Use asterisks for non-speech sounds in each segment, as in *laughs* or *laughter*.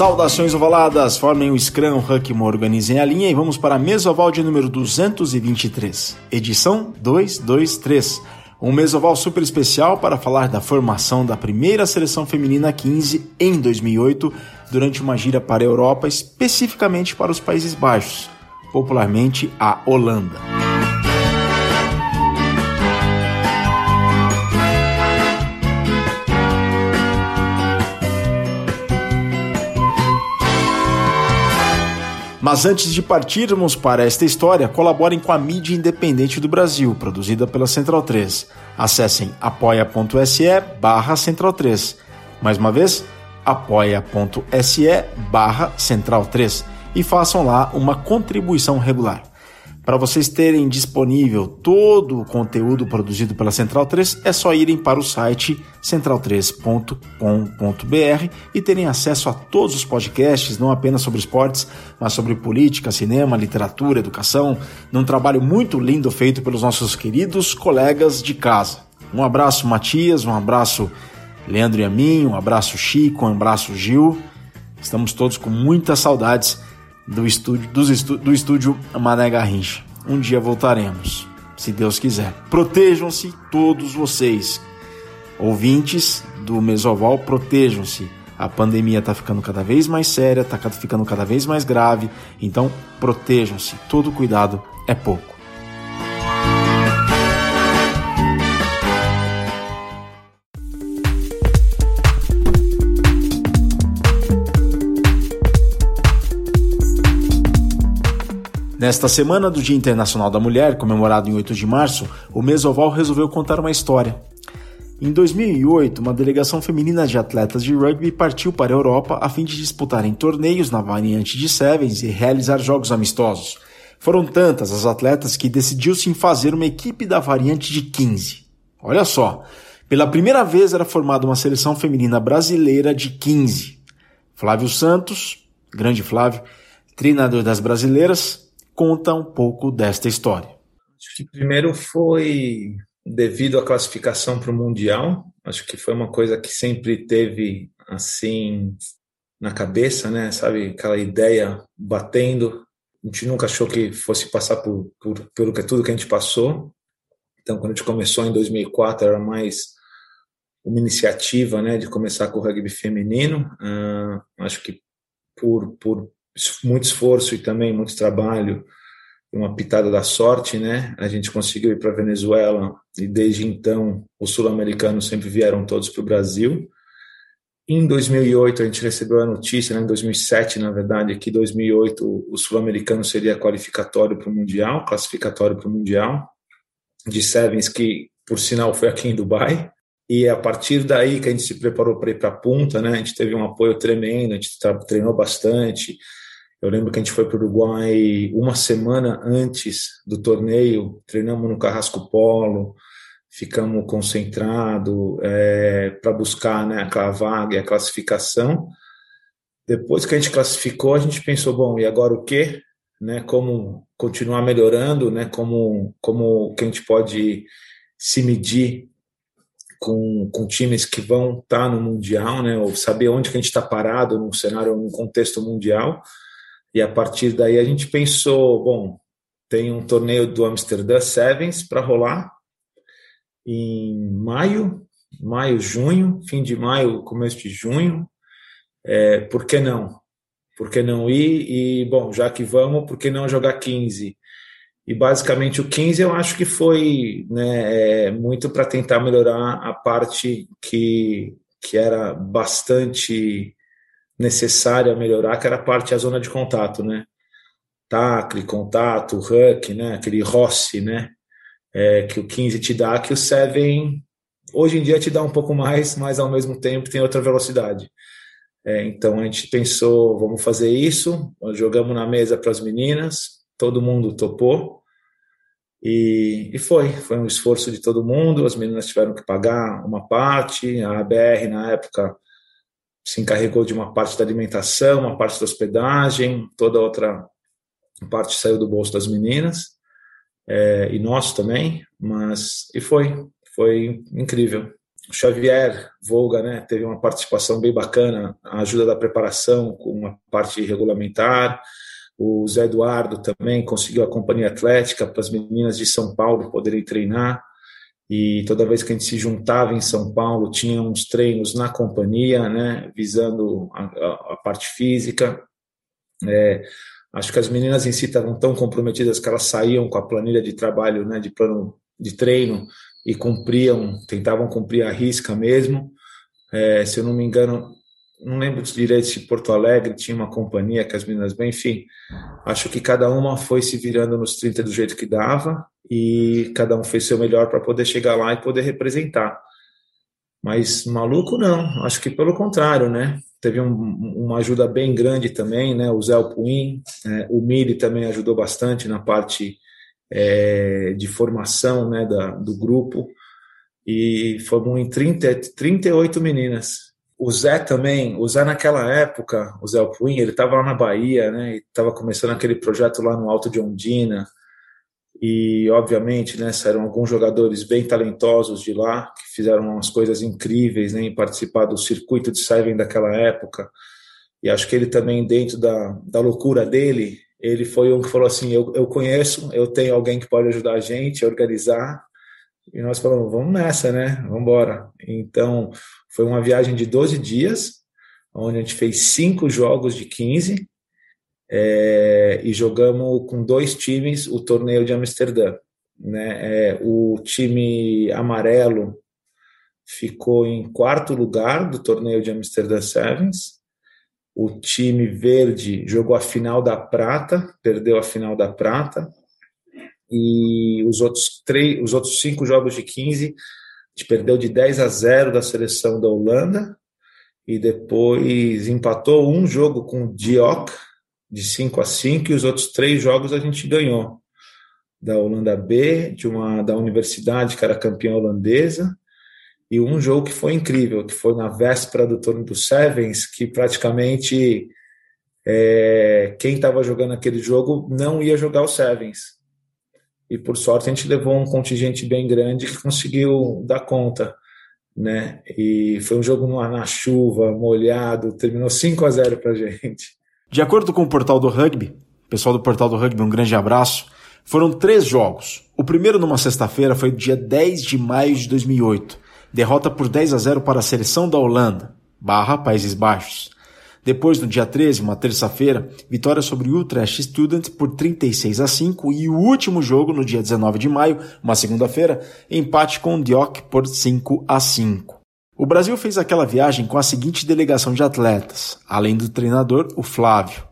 Saudações ovaladas, formem o Scrum, o Huckmo, organizem a linha e vamos para a Mesoval de número 223, edição 223. Um Mesoval super especial para falar da formação da primeira seleção feminina 15 em 2008, durante uma gira para a Europa, especificamente para os Países Baixos, popularmente a Holanda. Mas antes de partirmos para esta história, colaborem com a mídia independente do Brasil, produzida pela Central 3. Acessem apoia.se barra Central 3. Mais uma vez, apoia.se barra Central 3 e façam lá uma contribuição regular. Para vocês terem disponível todo o conteúdo produzido pela Central 3, é só irem para o site central3.com.br e terem acesso a todos os podcasts, não apenas sobre esportes, mas sobre política, cinema, literatura, educação, num trabalho muito lindo feito pelos nossos queridos colegas de casa. Um abraço, Matias, um abraço, Leandro e a mim, um abraço, Chico, um abraço, Gil. Estamos todos com muitas saudades do estúdio, do, do estúdio Mané Garrincha. Um dia voltaremos, se Deus quiser. Protejam-se todos vocês, ouvintes do Mesoval, protejam-se. A pandemia está ficando cada vez mais séria, está ficando cada vez mais grave, então protejam-se. Todo cuidado é pouco. Nesta semana do Dia Internacional da Mulher, comemorado em 8 de março, o Mesoval resolveu contar uma história. Em 2008, uma delegação feminina de atletas de rugby partiu para a Europa a fim de disputarem torneios na variante de Sevens e realizar jogos amistosos. Foram tantas as atletas que decidiu-se em fazer uma equipe da variante de 15. Olha só, pela primeira vez era formada uma seleção feminina brasileira de 15. Flávio Santos, grande Flávio, treinador das brasileiras, conta um pouco desta história. Acho que primeiro foi devido à classificação para o Mundial. Acho que foi uma coisa que sempre teve assim na cabeça, né? Sabe, aquela ideia batendo. A gente nunca achou que fosse passar por, por pelo que tudo que a gente passou. Então, quando a gente começou em 2004, era mais uma iniciativa, né, de começar com o rugby feminino. Uh, acho que por, por muito esforço e também muito trabalho uma pitada da sorte, né? A gente conseguiu ir para Venezuela e desde então os sul-americanos sempre vieram todos para o Brasil. Em 2008 a gente recebeu a notícia, né, em 2007 na verdade, que em 2008 o sul-americano seria qualificatório para o mundial, classificatório para o mundial de sevens que por sinal foi aqui em Dubai. E é a partir daí que a gente se preparou para ir para a punta, né? A gente teve um apoio tremendo, a gente treinou bastante eu lembro que a gente foi para o Uruguai uma semana antes do torneio, treinamos no Carrasco Polo, ficamos concentrados é, para buscar né, aquela vaga e a classificação. Depois que a gente classificou, a gente pensou, bom, e agora o quê? Né, como continuar melhorando, né, como, como que a gente pode se medir com, com times que vão estar tá no Mundial, né, ou saber onde que a gente está parado no cenário, no contexto mundial. E a partir daí a gente pensou, bom, tem um torneio do Amsterdã Sevens para rolar em maio, maio, junho, fim de maio, começo de junho. É, por que não? Por que não ir? E, bom, já que vamos, por que não jogar 15? E basicamente o 15 eu acho que foi né, é, muito para tentar melhorar a parte que, que era bastante necessária a melhorar, que era a parte, a zona de contato, né? Tacle, contato, huck, né? Aquele Rossi, né? É, que o 15 te dá, que o 7 hoje em dia te dá um pouco mais, mas ao mesmo tempo tem outra velocidade. É, então a gente pensou, vamos fazer isso, jogamos na mesa para as meninas, todo mundo topou, e, e, foi, foi um esforço de todo mundo, as meninas tiveram que pagar uma parte, a ABR na época se encarregou de uma parte da alimentação, uma parte da hospedagem, toda outra parte saiu do bolso das meninas é, e nosso também, mas e foi, foi incrível. o Xavier Volga né, teve uma participação bem bacana, a ajuda da preparação com uma parte regulamentar. O Zé Eduardo também conseguiu a companhia atlética para as meninas de São Paulo poderem treinar. E toda vez que a gente se juntava em São Paulo, tinha uns treinos na companhia, né, visando a, a, a parte física. É, acho que as meninas em si estavam tão comprometidas que elas saíam com a planilha de trabalho, né, de plano de treino, e cumpriam, tentavam cumprir a risca mesmo. É, se eu não me engano, não lembro direito se Porto Alegre tinha uma companhia que as meninas bem, enfim, acho que cada uma foi se virando nos 30 do jeito que dava e cada um fez seu melhor para poder chegar lá e poder representar. Mas maluco não, acho que pelo contrário, né? Teve um, uma ajuda bem grande também, né? O Zé Alpuin, é, o Miri também ajudou bastante na parte é, de formação né, da, do grupo e formou em 30, 38 meninas. O Zé também, o Zé naquela época, o Zé Alpuin, ele estava lá na Bahia, né, estava começando aquele projeto lá no Alto de Ondina, e obviamente né, saíram alguns jogadores bem talentosos de lá, que fizeram umas coisas incríveis né, em participar do circuito de Seven daquela época, e acho que ele também, dentro da, da loucura dele, ele foi um que falou assim: eu, eu conheço, eu tenho alguém que pode ajudar a gente a organizar. E nós falamos: vamos nessa, né? Vamos embora. Então, foi uma viagem de 12 dias, onde a gente fez cinco jogos de 15 é, e jogamos com dois times o torneio de Amsterdã. Né? É, o time amarelo ficou em quarto lugar do torneio de Amsterdã Sevens o time verde jogou a final da prata, perdeu a final da prata. E os outros, três, os outros cinco jogos de 15, a gente perdeu de 10 a 0 da seleção da Holanda. E depois empatou um jogo com o Diok, de 5 a 5, e os outros três jogos a gente ganhou. Da Holanda B, de uma da universidade que era campeã holandesa, e um jogo que foi incrível, que foi na véspera do turno do Sevens, que praticamente é, quem estava jogando aquele jogo não ia jogar o Sevens. E por sorte a gente levou um contingente bem grande que conseguiu dar conta. Né? E foi um jogo na chuva, molhado, terminou 5 a 0 para gente. De acordo com o portal do rugby, pessoal do portal do rugby, um grande abraço. Foram três jogos. O primeiro, numa sexta-feira, foi dia 10 de maio de 2008 derrota por 10 a 0 para a seleção da Holanda, barra Países Baixos. Depois, no dia 13, uma terça-feira, vitória sobre o Utrecht Student por 36 a 5 e o último jogo, no dia 19 de maio, uma segunda-feira, empate com o Diok por 5 a 5. O Brasil fez aquela viagem com a seguinte delegação de atletas, além do treinador, o Flávio.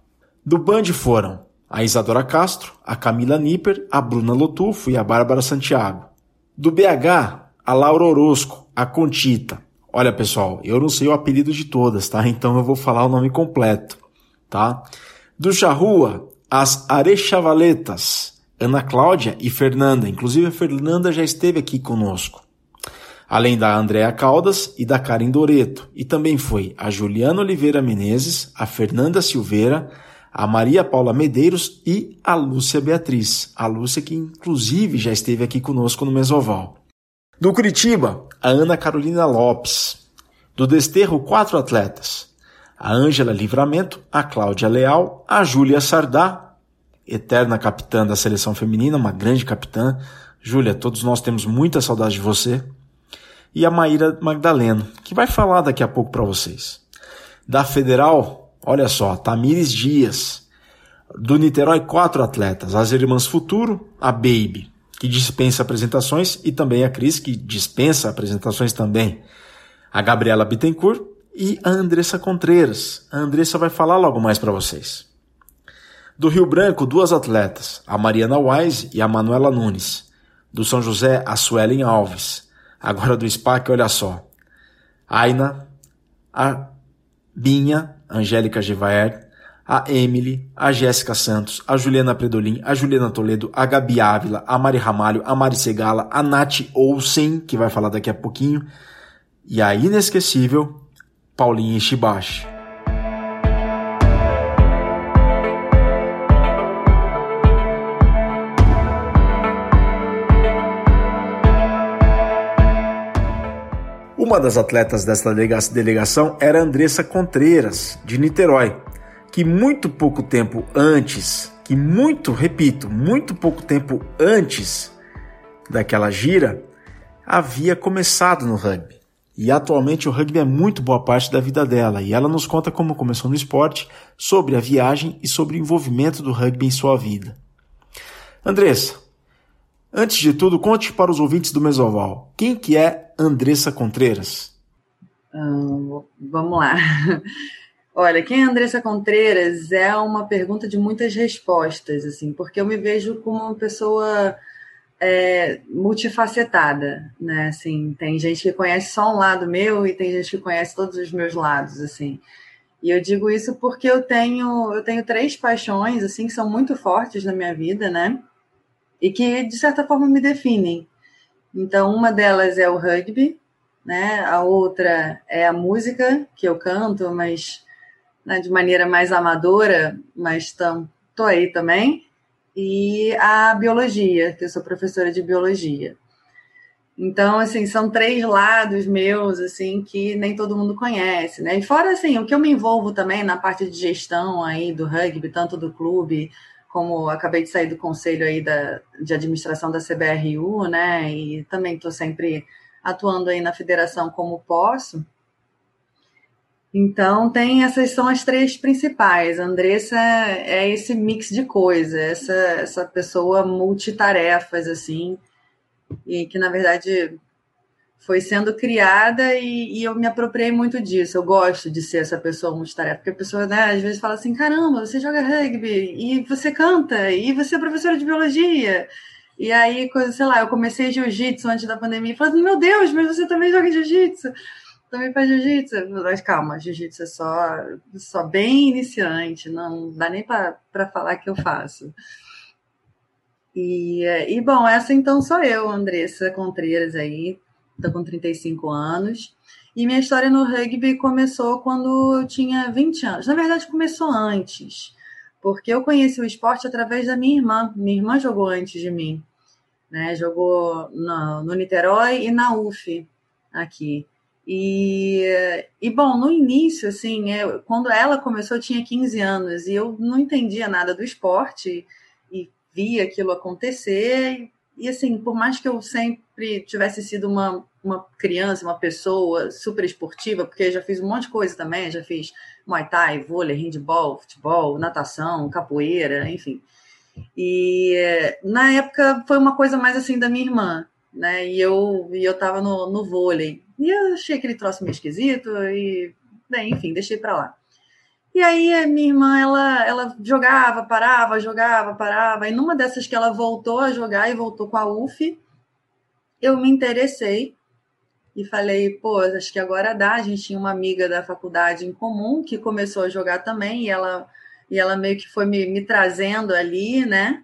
Do Band foram a Isadora Castro, a Camila Nipper, a Bruna Lotufo e a Bárbara Santiago. Do BH, a Laura Orozco, a Contita. Olha, pessoal, eu não sei o apelido de todas, tá? Então eu vou falar o nome completo, tá? Do Charrua, as Arechavaletas, Ana Cláudia e Fernanda. Inclusive a Fernanda já esteve aqui conosco. Além da Andréa Caldas e da Karen Doreto. E também foi a Juliana Oliveira Menezes, a Fernanda Silveira, a Maria Paula Medeiros e a Lúcia Beatriz. A Lúcia que inclusive já esteve aqui conosco no Mesoval. Do Curitiba, a Ana Carolina Lopes. Do Desterro, quatro atletas. A Ângela Livramento, a Cláudia Leal, a Júlia Sardá, eterna capitã da seleção feminina, uma grande capitã. Júlia, todos nós temos muita saudade de você. E a Maíra Magdaleno, que vai falar daqui a pouco para vocês. Da Federal, olha só, Tamires Dias. Do Niterói, quatro atletas. As Irmãs Futuro, a Baby que dispensa apresentações, e também a Cris, que dispensa apresentações também. A Gabriela Bittencourt e a Andressa Contreiras. A Andressa vai falar logo mais para vocês. Do Rio Branco, duas atletas, a Mariana Wise e a Manuela Nunes. Do São José, a Suelen Alves. Agora do SPAC, olha só. Aina, a Binha, Angélica Gevaert, a Emily, a Jéssica Santos, a Juliana Predolin, a Juliana Toledo, a Gabi Ávila, a Mari Ramalho, a Mari Segala, a Nath Olsen, que vai falar daqui a pouquinho, e a inesquecível Paulinha Ishibashi. Uma das atletas dessa delegação era Andressa Contreiras, de Niterói, que muito pouco tempo antes, que muito, repito, muito pouco tempo antes daquela gira, havia começado no rugby. E atualmente o rugby é muito boa parte da vida dela, e ela nos conta como começou no esporte, sobre a viagem e sobre o envolvimento do rugby em sua vida. Andressa, antes de tudo, conte para os ouvintes do Mesoval, quem que é Andressa Contreiras? Hum, vamos lá. Olha, quem é Andressa Contreiras é uma pergunta de muitas respostas, assim, porque eu me vejo como uma pessoa é, multifacetada, né? Assim, tem gente que conhece só um lado meu e tem gente que conhece todos os meus lados, assim. E eu digo isso porque eu tenho eu tenho três paixões assim que são muito fortes na minha vida, né? E que de certa forma me definem. Então, uma delas é o rugby, né? A outra é a música que eu canto, mas né, de maneira mais amadora, mas estou aí também, e a biologia, que eu sou professora de biologia. Então, assim, são três lados meus, assim, que nem todo mundo conhece, né? E fora, assim, o que eu me envolvo também na parte de gestão aí do rugby, tanto do clube, como acabei de sair do conselho aí da, de administração da CBRU, né? E também estou sempre atuando aí na federação como posso. Então, tem essas são as três principais. A Andressa é esse mix de coisa, essa, essa pessoa multitarefas, assim, e que, na verdade, foi sendo criada e, e, eu me apropriei muito disso. Eu gosto de ser essa pessoa multitarefa, porque a pessoa, né, às vezes fala assim: caramba, você joga rugby, e você canta, e você é professora de biologia. E aí, sei lá, eu comecei jiu-jitsu antes da pandemia, falando: meu Deus, mas você também joga jiu-jitsu também faz jiu-jitsu. Mas calma, jiu-jitsu é só, só bem iniciante, não dá nem para falar que eu faço. E, e, bom, essa então sou eu, Andressa Contreiras aí, tô com 35 anos. E minha história no rugby começou quando eu tinha 20 anos. Na verdade, começou antes, porque eu conheci o esporte através da minha irmã. Minha irmã jogou antes de mim, né? Jogou no, no Niterói e na UF aqui. E, e bom, no início, assim, eu, quando ela começou, eu tinha 15 anos e eu não entendia nada do esporte e via aquilo acontecer. E, e assim, por mais que eu sempre tivesse sido uma, uma criança, uma pessoa super esportiva, porque já fiz um monte de coisa também, já fiz Muay Thai, vôlei, handball, futebol, natação, capoeira, enfim. E na época foi uma coisa mais assim da minha irmã, né? E eu, e eu tava no, no vôlei. E eu achei aquele troço meio esquisito e, bem, enfim, deixei para lá. E aí a minha irmã, ela, ela jogava, parava, jogava, parava. E numa dessas que ela voltou a jogar e voltou com a UF, eu me interessei e falei, pô, acho que agora dá. A gente tinha uma amiga da faculdade em comum que começou a jogar também e ela, e ela meio que foi me, me trazendo ali, né?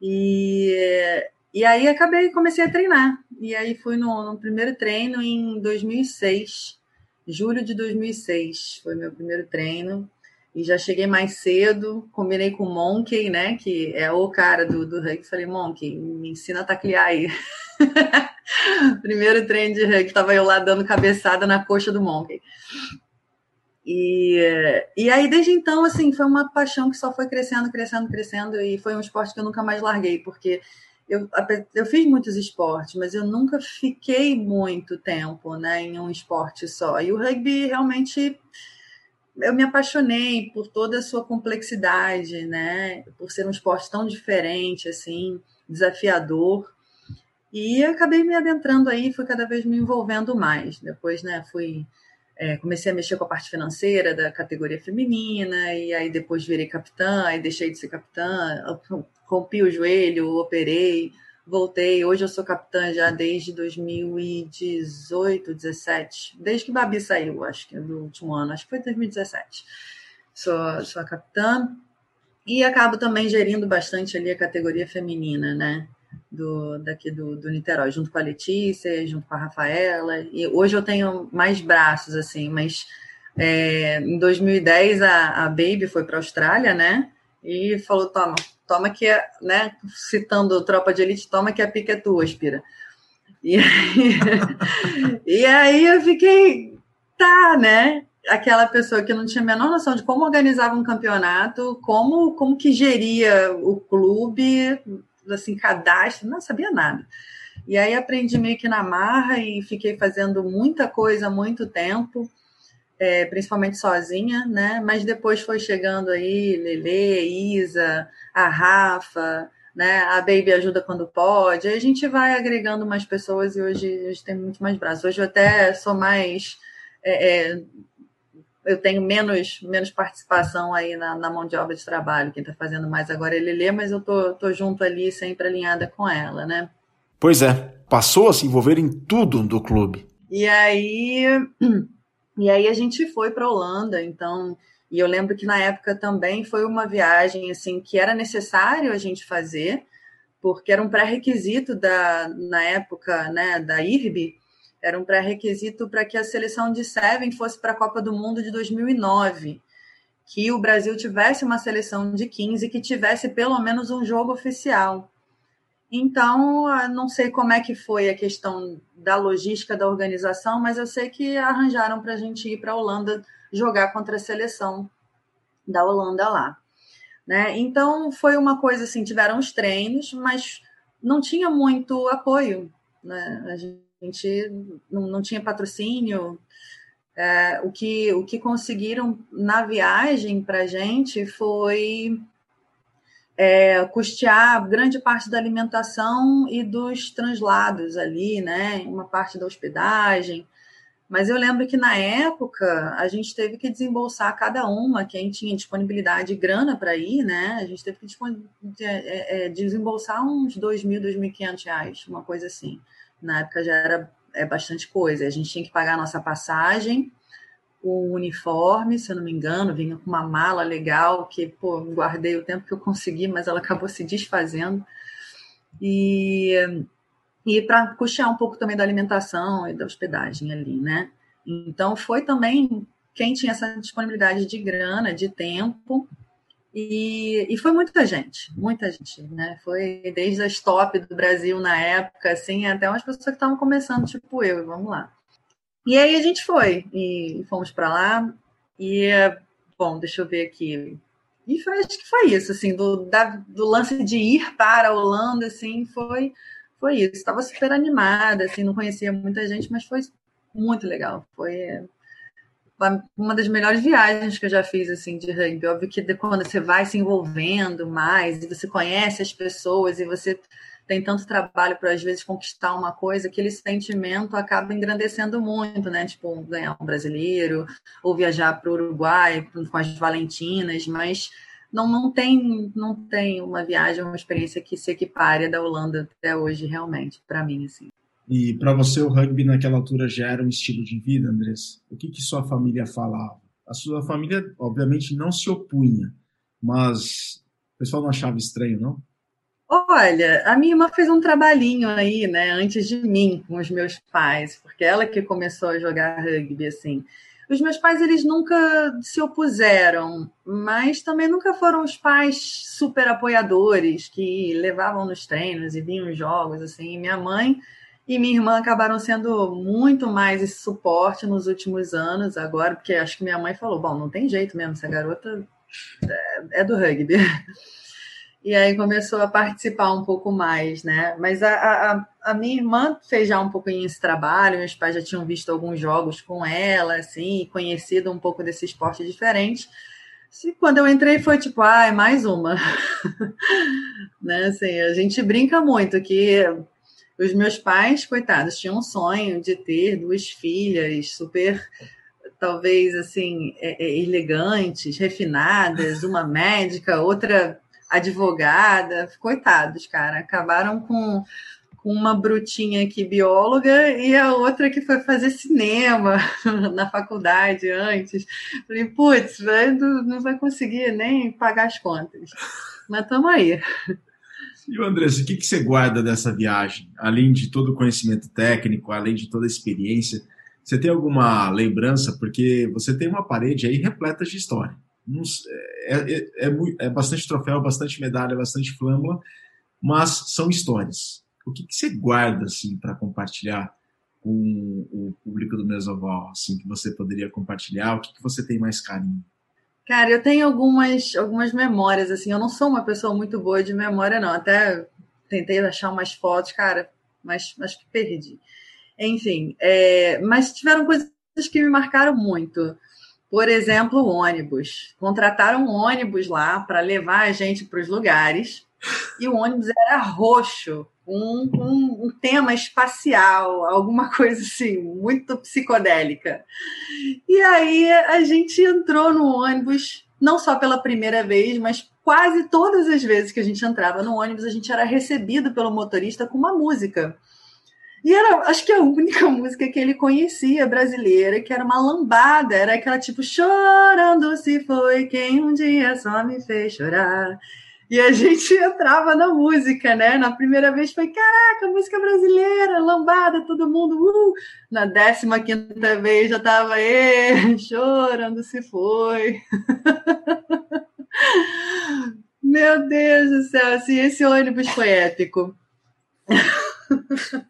E, e aí acabei, comecei a treinar. E aí fui no, no, primeiro treino em 2006, julho de 2006, foi meu primeiro treino. E já cheguei mais cedo, combinei com o Monkey, né, que é o cara do, do rugby. Falei, Monkey, me ensina a taclear aí. *laughs* primeiro treino de rugby, estava eu lá dando cabeçada na coxa do Monkey. E, e aí, desde então, assim, foi uma paixão que só foi crescendo, crescendo, crescendo. E foi um esporte que eu nunca mais larguei, porque eu, eu fiz muitos esportes, mas eu nunca fiquei muito tempo né, em um esporte só. E o rugby realmente eu me apaixonei por toda a sua complexidade, né? Por ser um esporte tão diferente, assim, desafiador. E acabei me adentrando aí, fui cada vez me envolvendo mais. Depois, né, fui é, comecei a mexer com a parte financeira da categoria feminina, e aí depois virei capitã, aí deixei de ser capitã, *laughs* rompi o joelho, operei, voltei. Hoje eu sou capitã já desde 2018, 17, desde que Babi saiu, acho que é do último ano, acho que foi 2017. Sou, sou a capitã e acabo também gerindo bastante ali a categoria feminina, né? Do, daqui do, do Niterói, junto com a Letícia, junto com a Rafaela. E hoje eu tenho mais braços, assim, mas é, em 2010 a, a Baby foi para a Austrália, né? E falou: toma, toma que é, né? Citando Tropa de Elite, toma que a pica é tua, Aspira. E aí, *laughs* e aí eu fiquei, tá, né? Aquela pessoa que não tinha a menor noção de como organizava um campeonato, como, como que geria o clube, assim, cadastro, não sabia nada. E aí aprendi meio que na marra e fiquei fazendo muita coisa há muito tempo, é, principalmente sozinha, né? Mas depois foi chegando aí Lele, Isa, a Rafa, né? A Baby ajuda quando pode. Aí a gente vai agregando mais pessoas e hoje gente tem muito mais braços. Hoje eu até sou mais. É, é, eu tenho menos, menos participação aí na, na, mão de obra de trabalho. Quem está fazendo mais agora é Lelê, mas eu tô, tô junto ali, sempre alinhada com ela, né? Pois é, passou a se envolver em tudo do clube. E aí, *clears throat* e aí a gente foi para Holanda, então e eu lembro que na época também foi uma viagem assim que era necessário a gente fazer, porque era um pré-requisito da na época, né, da IRB, era um pré-requisito para que a seleção de Seven fosse para a Copa do Mundo de 2009, que o Brasil tivesse uma seleção de 15 que tivesse pelo menos um jogo oficial. Então, não sei como é que foi a questão da logística da organização, mas eu sei que arranjaram para a gente ir para a Holanda jogar contra a seleção da Holanda lá. Né? Então foi uma coisa assim, tiveram os treinos, mas não tinha muito apoio. Né? A gente não, não tinha patrocínio. É, o, que, o que conseguiram na viagem para a gente foi é, custear grande parte da alimentação e dos translados ali, né? Uma parte da hospedagem. Mas eu lembro que na época a gente teve que desembolsar cada uma, quem tinha disponibilidade de grana para ir, né? A gente teve que é, é, desembolsar uns 2.000, 2.500 reais, uma coisa assim. Na época já era é, bastante coisa. A gente tinha que pagar a nossa passagem, o uniforme, se eu não me engano, vinha com uma mala legal que, pô, guardei o tempo que eu consegui, mas ela acabou se desfazendo. E e para custear um pouco também da alimentação e da hospedagem ali, né? Então foi também quem tinha essa disponibilidade de grana, de tempo, e, e foi muita gente, muita gente, né? Foi desde as top do Brasil na época, assim, até umas pessoas que estavam começando, tipo eu, vamos lá. E aí a gente foi, e fomos para lá, e, bom, deixa eu ver aqui. E foi, acho que foi isso, assim, do, da, do lance de ir para a Holanda, assim, foi foi isso. Estava super animada, assim, não conhecia muita gente, mas foi muito legal. Foi uma das melhores viagens que eu já fiz assim de rugby. Óbvio que quando você vai se envolvendo mais e você conhece as pessoas e você tem tanto trabalho para às vezes conquistar uma coisa, aquele sentimento acaba engrandecendo muito, né? Tipo, ganhar um brasileiro ou viajar para o Uruguai com as Valentinas, mas não, não, tem, não tem uma viagem, uma experiência que se equipare da Holanda até hoje, realmente, para mim. Assim. E para você o rugby naquela altura já era um estilo de vida, Andrés? O que, que sua família falava? A sua família, obviamente, não se opunha, mas o pessoal não achava estranho, não? Olha, a minha irmã fez um trabalhinho aí, né, antes de mim, com os meus pais, porque ela que começou a jogar rugby, assim. Os meus pais, eles nunca se opuseram, mas também nunca foram os pais super apoiadores que levavam nos treinos e vinham os jogos, assim. Minha mãe e minha irmã acabaram sendo muito mais esse suporte nos últimos anos agora, porque acho que minha mãe falou, bom, não tem jeito mesmo, essa garota é, é do rugby. *laughs* e aí começou a participar um pouco mais, né? Mas a, a, a, minha irmã fez já um pouquinho esse trabalho, meus pais já tinham visto alguns jogos com ela, assim, conhecido um pouco desse esporte diferente. E quando eu entrei foi tipo, ah, é mais uma. *laughs* né? Assim, a gente brinca muito que os meus pais, coitados, tinham um sonho de ter duas filhas super talvez assim é, é, elegantes, refinadas, uma médica, outra advogada, coitados, cara, acabaram com, com uma brutinha aqui bióloga e a outra que foi fazer cinema *laughs* na faculdade antes. Falei, putz, não vai conseguir nem pagar as contas. Mas estamos aí. E o Andrés, o que, que você guarda dessa viagem? Além de todo o conhecimento técnico, além de toda a experiência, você tem alguma lembrança? Porque você tem uma parede aí repleta de história é, é, é, é, bastante troféu, bastante medalha, bastante flâmula, mas são histórias. o que, que você guarda assim para compartilhar com o público do Mesoval, assim, que você poderia compartilhar? O que, que você tem mais carinho? Cara, eu tenho algumas, algumas memórias, assim, eu não sou uma pessoa muito boa de memória, não. Até tentei achar umas fotos, cara, mas acho que perdi. Enfim, é, mas tiveram coisas que me marcaram muito. Por exemplo, o ônibus. Contrataram um ônibus lá para levar a gente para os lugares. E o ônibus era roxo, um, um, um, tema espacial, alguma *laughs* coisa assim, muito psicodélica. E aí a gente entrou no ônibus, não só pela primeira vez, mas quase todas as vezes que a gente entrava no ônibus, a gente era recebido pelo motorista com uma música. E era, acho que a única *laughs* música que ele conhecia brasileira, que era uma lambada, era aquela tipo chorando se foi quem um dia só me fez chorar. E a gente entrava na música, né? Na primeira vez foi, caraca, música brasileira, lambada, todo mundo, uh! Na décima quinta vez já tava, chorando se foi. *laughs* Meu Deus do céu, assim, esse ônibus foi épico. *laughs*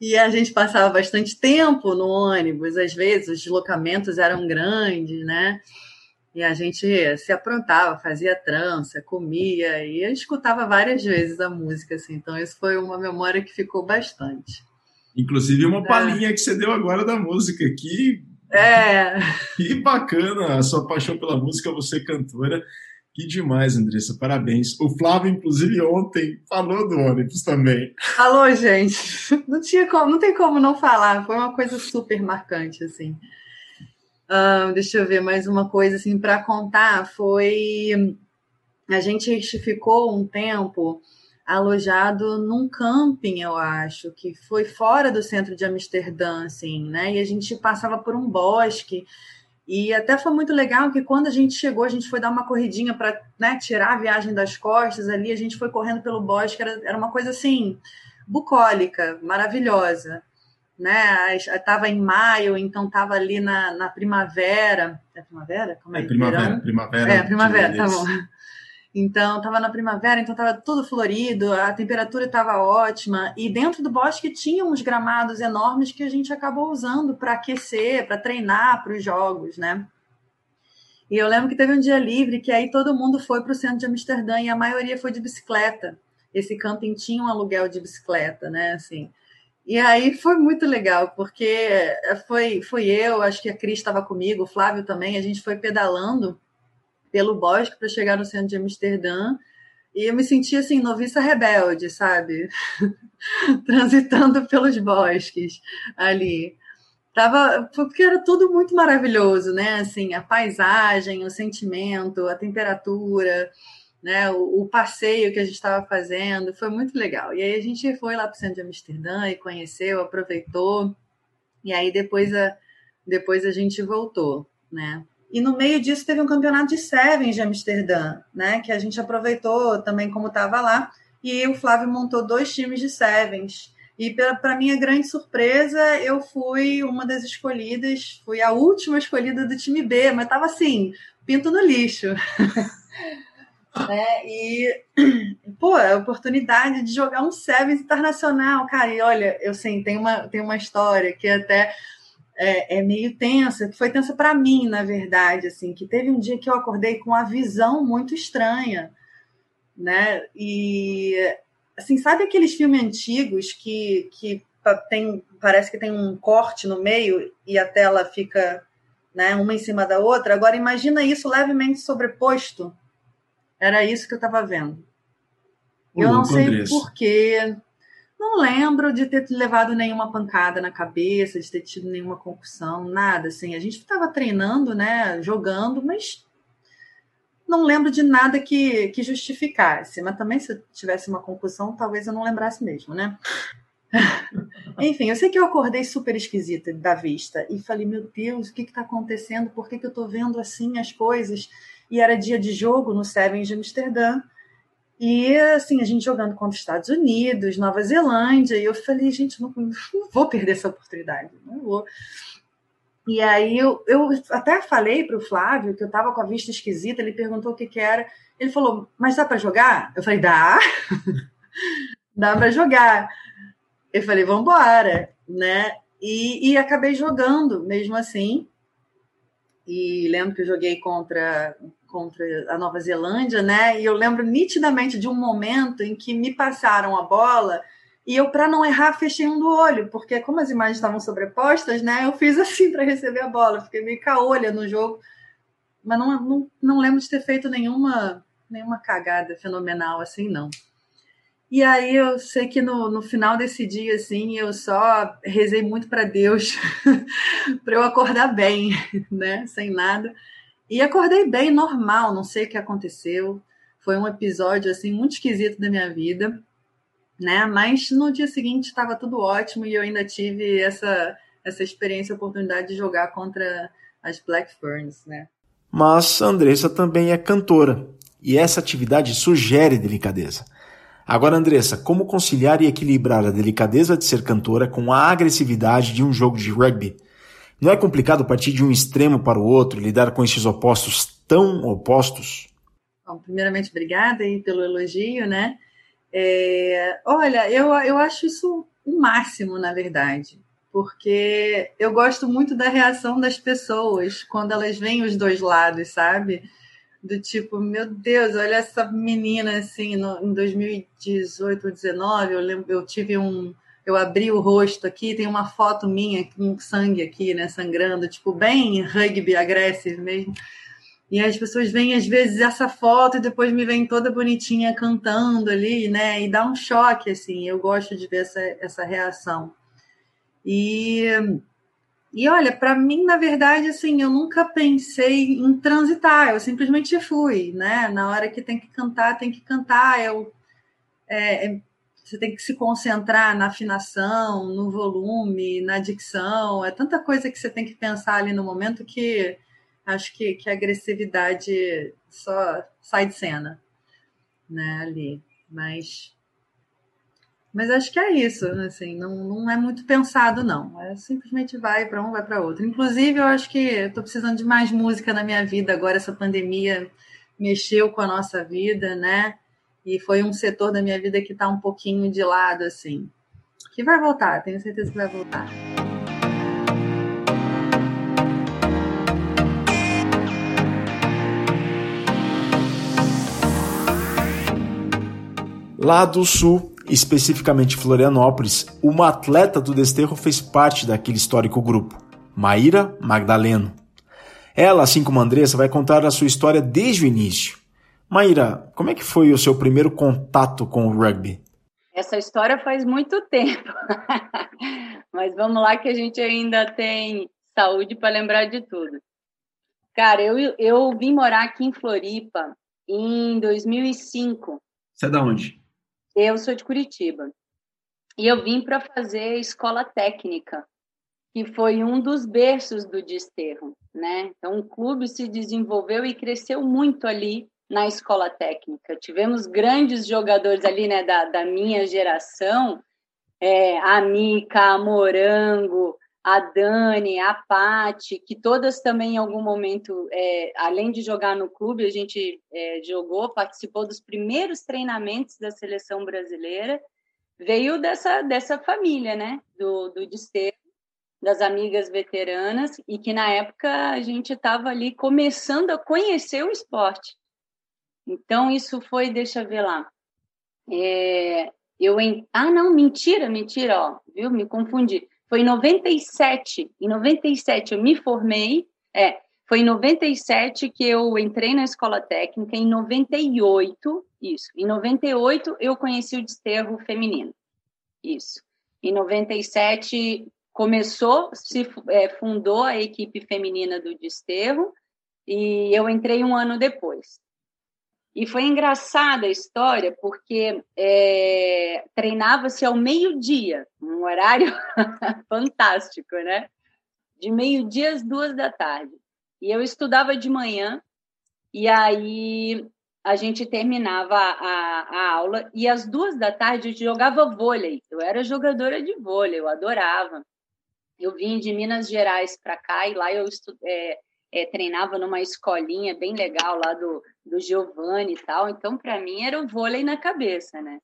e a gente passava bastante tempo no ônibus, às vezes os deslocamentos eram grandes, né? E a gente se aprontava, fazia trança, comia e eu escutava várias vezes a música, assim. Então, isso foi uma memória que ficou bastante. Inclusive, uma é. palhinha que você deu agora da música. Que, é. que bacana a sua paixão pela música, você cantora. Que demais, Andressa, parabéns. O Flávio, inclusive, ontem falou do ônibus também. Falou, gente. Não, tinha como, não tem como não falar. Foi uma coisa super marcante, assim. Uh, deixa eu ver mais uma coisa assim para contar. Foi a gente ficou um tempo alojado num camping, eu acho, que foi fora do centro de Amsterdã, assim, né? E a gente passava por um bosque. E até foi muito legal que quando a gente chegou, a gente foi dar uma corridinha para né, tirar a viagem das costas ali, a gente foi correndo pelo bosque, era, era uma coisa assim, bucólica, maravilhosa né? Estava em maio, então estava ali na, na primavera. É primavera? Como é? é primavera, primavera. É, primavera, tá bom. Então, estava na primavera, então estava tudo florido, a temperatura estava ótima, e dentro do bosque tinha uns gramados enormes que a gente acabou usando para aquecer, para treinar para os jogos, né? E eu lembro que teve um dia livre que aí todo mundo foi para o centro de Amsterdã e a maioria foi de bicicleta. Esse camping tinha um aluguel de bicicleta, né? Assim, e aí foi muito legal, porque foi, foi eu, acho que a Cris estava comigo, o Flávio também, a gente foi pedalando pelo bosque para chegar no centro de Amsterdã. E eu me senti assim, noviça rebelde, sabe? *laughs* Transitando pelos bosques ali. Tava, porque era tudo muito maravilhoso, né? Assim, a paisagem, o sentimento, a temperatura né, o, o, passeio que a gente estava fazendo, foi muito legal. E aí a gente foi lá para o centro de Amsterdã e conheceu, aproveitou, e aí depois a, depois a gente voltou, né? E no meio disso teve um campeonato de Sevens de Amsterdã, né? Que a gente aproveitou também como estava lá, e o Flávio montou dois times de Sevens. E para minha grande surpresa, eu fui uma das escolhidas, fui a última escolhida do time B, mas estava assim, pinto no lixo. *laughs* né? E, *clears throat* pô, a oportunidade de jogar um Sevens internacional, cara. E olha, eu sei, tem uma, tem uma história que até é, é meio tensa, que foi tensa para mim, na verdade, assim, que teve um dia que eu acordei com uma visão muito estranha, né? E, assim, sabe aqueles filmes antigos que, que tem, parece que tem um corte no meio e a tela fica, né, uma em cima da outra? Agora, imagina isso levemente sobreposto era isso que eu estava vendo. eu não sei porquê. Não lembro de ter levado nenhuma pancada na cabeça, de ter tido nenhuma concussão, nada. Assim, a gente estava treinando, né, jogando, mas não lembro de nada que, que justificasse. Mas também, se eu tivesse uma concussão, talvez eu não lembrasse mesmo, né? *laughs* Enfim, eu sei que eu acordei super esquisita da vista e falei, meu Deus, o que está acontecendo? Por que, que eu estou vendo assim as coisas? E era dia de jogo no Sevens de Amsterdã. E assim, a gente jogando contra os Estados Unidos, Nova Zelândia, e eu falei, gente, não, não vou perder essa oportunidade, não vou. E aí eu, eu até falei para o Flávio que eu estava com a vista esquisita, ele perguntou o que, que era. Ele falou, mas dá para jogar? Eu falei, dá. *laughs* dá para jogar. Eu falei, vamos embora, né? E, e acabei jogando mesmo assim. E lembro que eu joguei contra contra a Nova Zelândia, né? E eu lembro nitidamente de um momento em que me passaram a bola e eu, para não errar, fechei um do olho, porque como as imagens estavam sobrepostas, né? Eu fiz assim *laughs* para receber a bola, fiquei meio caolha no jogo, mas não, não, não lembro de ter feito nenhuma, nenhuma cagada fenomenal assim, não. E aí eu sei que no, no final desse dia, assim, eu só rezei muito para Deus *laughs* para eu acordar bem, né? Sem nada. E acordei bem, normal, não sei o que aconteceu. Foi um episódio, assim, muito esquisito da minha vida, né? Mas no dia seguinte estava tudo ótimo e eu ainda tive essa, essa experiência, oportunidade de jogar contra as Black Ferns, né? Mas Andressa também é cantora e essa atividade sugere delicadeza. Agora, Andressa, como conciliar e equilibrar a delicadeza de ser cantora com a agressividade de um jogo de rugby? Não é complicado partir de um extremo para o outro, lidar com esses opostos tão opostos? Bom, primeiramente, obrigada aí pelo elogio, né? É, olha, eu, eu acho isso o máximo, na verdade, porque eu gosto muito da reação das pessoas quando elas veem os dois lados, sabe? Do tipo, meu Deus, olha essa menina assim, no, em 2018 ou 2019, eu lembro, eu tive um, eu abri o rosto aqui, tem uma foto minha com sangue aqui, né, sangrando, tipo, bem rugby agressivo mesmo. E as pessoas veem às vezes essa foto e depois me vem toda bonitinha cantando ali, né? E dá um choque assim. Eu gosto de ver essa, essa reação. E e olha, para mim, na verdade, assim, eu nunca pensei em transitar, eu simplesmente fui, né? Na hora que tem que cantar, tem que cantar. Eu, é, é, você tem que se concentrar na afinação, no volume, na dicção. É tanta coisa que você tem que pensar ali no momento que acho que, que a agressividade só sai de cena, né? Ali. Mas mas acho que é isso, assim, não, não é muito pensado, não. É simplesmente vai para um, vai para outro. Inclusive, eu acho que estou precisando de mais música na minha vida agora. Essa pandemia mexeu com a nossa vida, né? E foi um setor da minha vida que está um pouquinho de lado, assim. Que vai voltar, tenho certeza que vai voltar. Lá do sul, especificamente Florianópolis, uma atleta do Desterro fez parte daquele histórico grupo, Maíra Magdaleno. Ela, assim como a Andressa, vai contar a sua história desde o início. Maíra, como é que foi o seu primeiro contato com o rugby? Essa história faz muito tempo, *laughs* mas vamos lá que a gente ainda tem saúde para lembrar de tudo. Cara, eu, eu vim morar aqui em Floripa em 2005. Você é da onde? Eu sou de Curitiba. E eu vim para fazer escola técnica, que foi um dos berços do desterro, né? Então, o clube se desenvolveu e cresceu muito ali na escola técnica. Tivemos grandes jogadores ali, né, da, da minha geração, é, a Mica, a Morango, a Dani, a Pati, que todas também em algum momento, é, além de jogar no clube, a gente é, jogou, participou dos primeiros treinamentos da seleção brasileira, veio dessa, dessa família, né, do, do Desterro, das amigas veteranas, e que na época a gente estava ali começando a conhecer o esporte. Então, isso foi, deixa eu ver lá, é, eu em... Ah, não, mentira, mentira, ó, viu? Me confundi. Foi em 97. Em 97 eu me formei. É, foi em 97 que eu entrei na escola técnica. Em 98, isso. Em 98 eu conheci o desterro feminino. Isso. Em 97 começou, se é, fundou a equipe feminina do desterro e eu entrei um ano depois. E foi engraçada a história, porque é, treinava-se ao meio-dia, um horário *laughs* fantástico, né? De meio-dia às duas da tarde. E eu estudava de manhã, e aí a gente terminava a, a aula, e às duas da tarde eu jogava vôlei. Eu era jogadora de vôlei, eu adorava. Eu vim de Minas Gerais para cá, e lá eu estudei. É, é, treinava numa escolinha bem legal lá do, do Giovanni e tal. Então, para mim, era o vôlei na cabeça, né?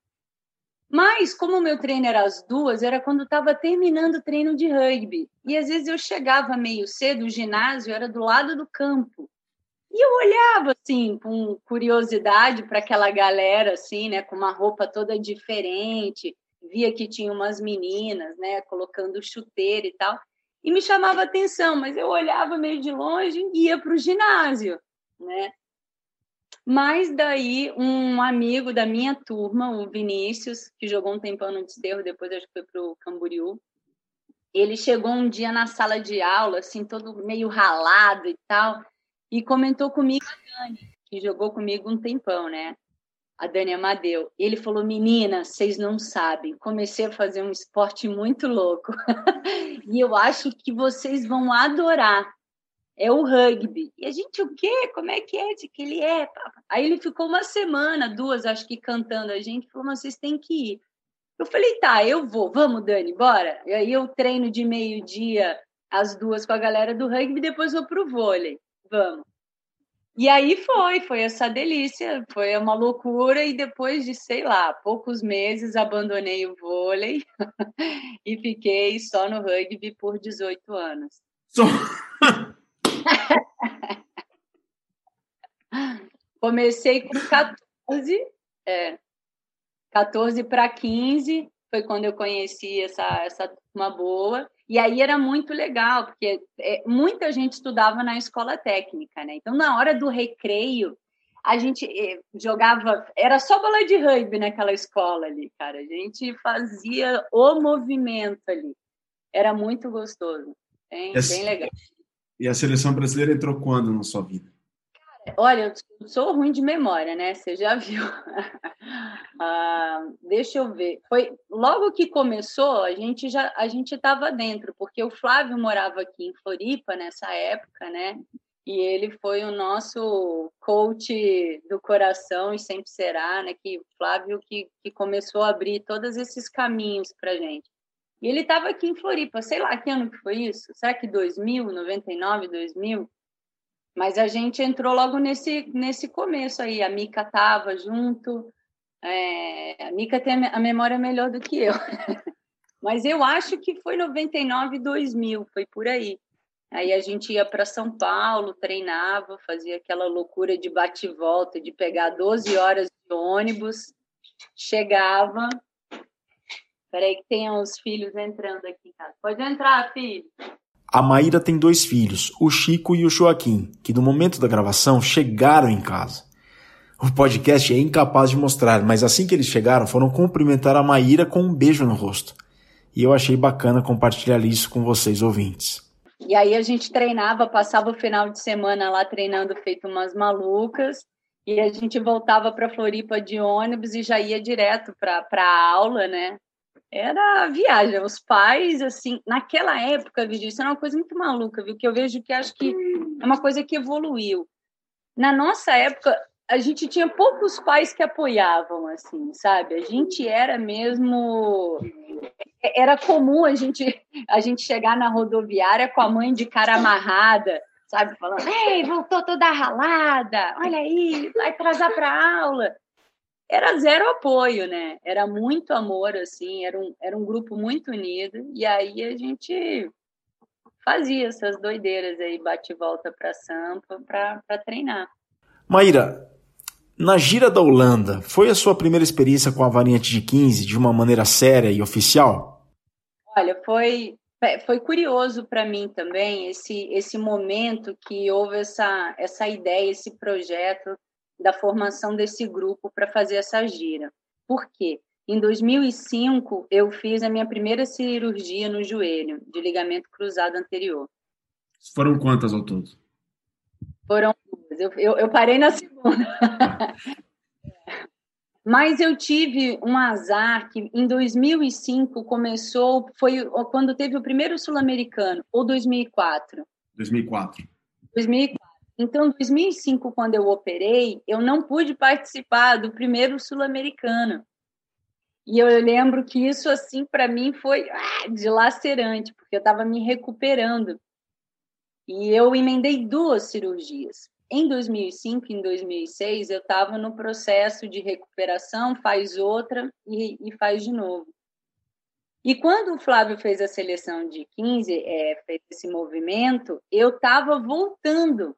Mas, como o meu treino era às duas, era quando estava terminando o treino de rugby. E às vezes eu chegava meio cedo, o ginásio era do lado do campo. E eu olhava, assim, com curiosidade para aquela galera, assim, né, com uma roupa toda diferente. Via que tinha umas meninas, né, colocando chuteira e tal. E me chamava atenção, mas eu olhava meio de longe e ia para o ginásio, né? Mas daí um amigo da minha turma, o Vinícius, que jogou um tempão no Desterro, depois acho que foi pro Camboriú, ele chegou um dia na sala de aula, assim, todo meio ralado e tal, e comentou comigo a Dani, que jogou comigo um tempão, né? A Dani Amadeu. Ele falou: Menina, vocês não sabem, comecei a fazer um esporte muito louco. *laughs* e eu acho que vocês vão adorar é o rugby. E a gente, o quê? Como é que é? De que ele é? Aí ele ficou uma semana, duas, acho que cantando a gente, falou, mas vocês têm que ir. Eu falei, tá, eu vou, vamos, Dani, bora. E aí eu treino de meio-dia, as duas com a galera do rugby, depois vou pro vôlei. Vamos. E aí foi, foi essa delícia, foi uma loucura, e depois de, sei lá, poucos meses, abandonei o vôlei *laughs* e fiquei só no rugby por 18 anos. Só... *laughs* *laughs* Comecei com 14, é, 14 para 15, foi quando eu conheci essa, essa turma boa. E aí era muito legal, porque é, muita gente estudava na escola técnica, né? Então, na hora do recreio, a gente é, jogava, era só bola de rugby naquela escola ali, cara. A gente fazia o movimento ali. Era muito gostoso, bem, bem legal. E a seleção brasileira entrou quando na sua vida? Olha, eu sou ruim de memória, né? Você já viu. *laughs* ah, deixa eu ver. Foi logo que começou, a gente já a gente estava dentro, porque o Flávio morava aqui em Floripa nessa época, né? E ele foi o nosso coach do coração e sempre será, né? Que Flávio que, que começou a abrir todos esses caminhos para gente. E ele estava aqui em Floripa, sei lá que ano que foi isso? Será que 2000, 99, 2000? Mas a gente entrou logo nesse, nesse começo aí. A Mica estava junto. É, a Mica tem a memória melhor do que eu. *laughs* Mas eu acho que foi 99, 2000, foi por aí. Aí a gente ia para São Paulo, treinava, fazia aquela loucura de bate e volta, de pegar 12 horas de ônibus, chegava, Peraí que tem uns filhos entrando aqui em casa. Pode entrar, filho. A Maíra tem dois filhos, o Chico e o Joaquim, que no momento da gravação chegaram em casa. O podcast é incapaz de mostrar, mas assim que eles chegaram, foram cumprimentar a Maíra com um beijo no rosto. E eu achei bacana compartilhar isso com vocês ouvintes. E aí a gente treinava, passava o final de semana lá treinando feito umas malucas, e a gente voltava para Floripa de ônibus e já ia direto para a aula, né? Era viagem. Os pais, assim, naquela época, Vivi, isso era uma coisa muito maluca, viu? Que eu vejo que acho que é uma coisa que evoluiu. Na nossa época, a gente tinha poucos pais que apoiavam, assim, sabe? A gente era mesmo. Era comum a gente, a gente chegar na rodoviária com a mãe de cara amarrada, sabe? Falando, ei, voltou toda ralada, olha aí, vai atrasar para aula era zero apoio, né? Era muito amor, assim, era um, era um grupo muito unido, e aí a gente fazia essas doideiras aí, bate e volta para Sampa para treinar. Maíra, na gira da Holanda, foi a sua primeira experiência com a variante de 15 de uma maneira séria e oficial? Olha, foi é, foi curioso para mim também esse esse momento que houve essa essa ideia, esse projeto da formação desse grupo para fazer essa gira. Por quê? Em 2005, eu fiz a minha primeira cirurgia no joelho, de ligamento cruzado anterior. Foram quantas ao todo? Foram duas. Eu, eu, eu parei na segunda. *laughs* Mas eu tive um azar que em 2005 começou, foi quando teve o primeiro sul-americano, ou 2004? 2004. 2004. Então, em 2005, quando eu operei, eu não pude participar do primeiro sul-americano. E eu lembro que isso, assim, para mim foi ah, dilacerante, porque eu estava me recuperando. E eu emendei duas cirurgias. em 2005, em 2006, eu estava no processo de recuperação, faz outra e, e, faz de novo. E quando o Flávio fez a seleção de 15, é, fez esse movimento, eu estava voltando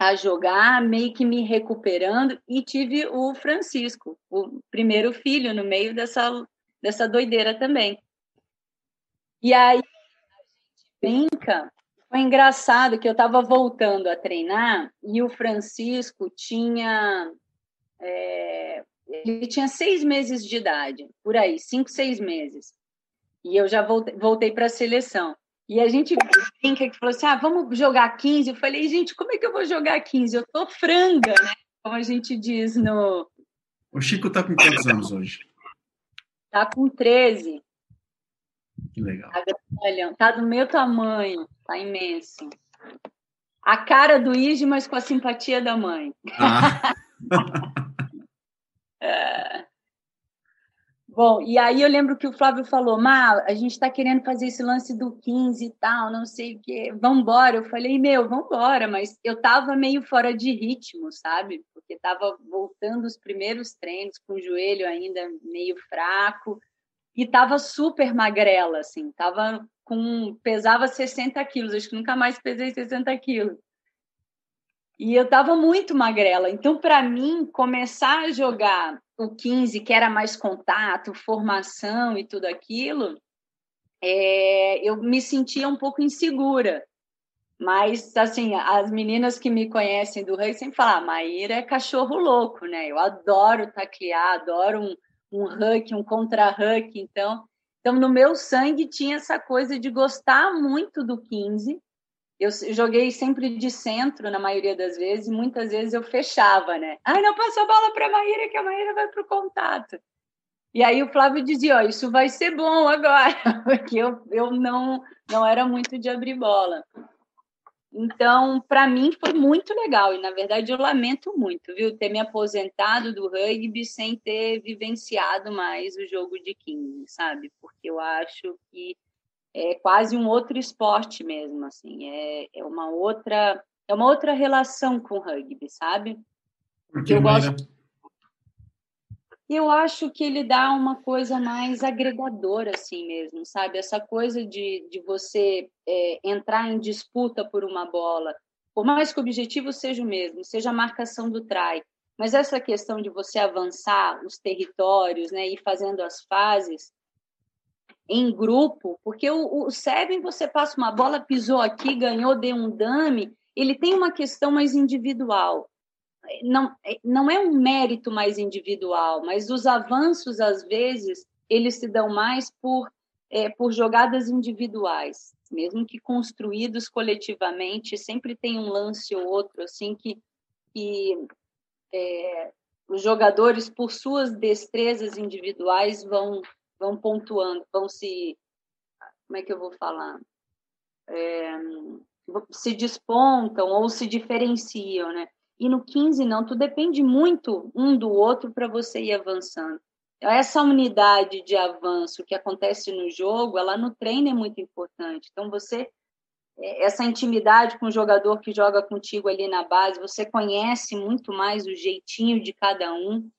a jogar, meio que me recuperando, e tive o Francisco, o primeiro filho, no meio dessa, dessa doideira também. E aí a gente brinca foi engraçado que eu estava voltando a treinar e o Francisco tinha. É, ele tinha seis meses de idade, por aí, cinco, seis meses. E eu já voltei, voltei para a seleção. E a gente brinca que falou assim: ah, vamos jogar 15. Eu falei, gente, como é que eu vou jogar 15? Eu tô franga, né? Como a gente diz no. O Chico tá com quantos anos hoje? Tá com 13. Que legal. Olha, tá do meu tamanho, tá imenso. A cara do Ige, mas com a simpatia da mãe. Ah. *laughs* *laughs* é. Bom, e aí eu lembro que o Flávio falou, Má, a gente está querendo fazer esse lance do 15 e tal, não sei o quê, vambora. Eu falei, meu, vambora, mas eu tava meio fora de ritmo, sabe? Porque tava voltando os primeiros treinos com o joelho ainda meio fraco e tava super magrela, assim, tava com, pesava 60 quilos, acho que nunca mais pesei 60 quilos. E eu tava muito magrela, então para mim começar a jogar o 15, que era mais contato, formação e tudo aquilo, é, eu me sentia um pouco insegura. Mas, assim, as meninas que me conhecem do rugby sempre falam, ah, Maíra é cachorro louco, né? Eu adoro taclear, adoro um, um huck, um contra-huck. Então, então, no meu sangue tinha essa coisa de gostar muito do 15. Eu joguei sempre de centro, na maioria das vezes, e muitas vezes eu fechava, né? Ai, não passa a bola para a Maíra, que a Maíra vai para o contato. E aí o Flávio dizia, ó, isso vai ser bom agora, *laughs* porque eu, eu não, não era muito de abrir bola. Então, para mim foi muito legal e na verdade eu lamento muito, viu, ter me aposentado do rugby sem ter vivenciado mais o jogo de 15, sabe? Porque eu acho que é quase um outro esporte mesmo, assim, é, é uma outra é uma outra relação com o rugby, sabe? Porque eu gosto eu acho que ele dá uma coisa mais agregadora, assim mesmo, sabe? Essa coisa de, de você é, entrar em disputa por uma bola, por mais que o objetivo seja o mesmo, seja a marcação do try, mas essa questão de você avançar os territórios, né, ir fazendo as fases em grupo, porque o, o você passa uma bola, pisou aqui, ganhou, deu um dame, ele tem uma questão mais individual. Não, não é um mérito mais individual, mas os avanços, às vezes, eles se dão mais por, é, por jogadas individuais, mesmo que construídos coletivamente, sempre tem um lance ou outro, assim, que, que é, os jogadores, por suas destrezas individuais, vão, vão pontuando, vão se. Como é que eu vou falar? É, se despontam ou se diferenciam, né? E no 15 não, tu depende muito um do outro para você ir avançando. Essa unidade de avanço que acontece no jogo, ela no treino é muito importante. Então você é, essa intimidade com o jogador que joga contigo ali na base, você conhece muito mais o jeitinho de cada um.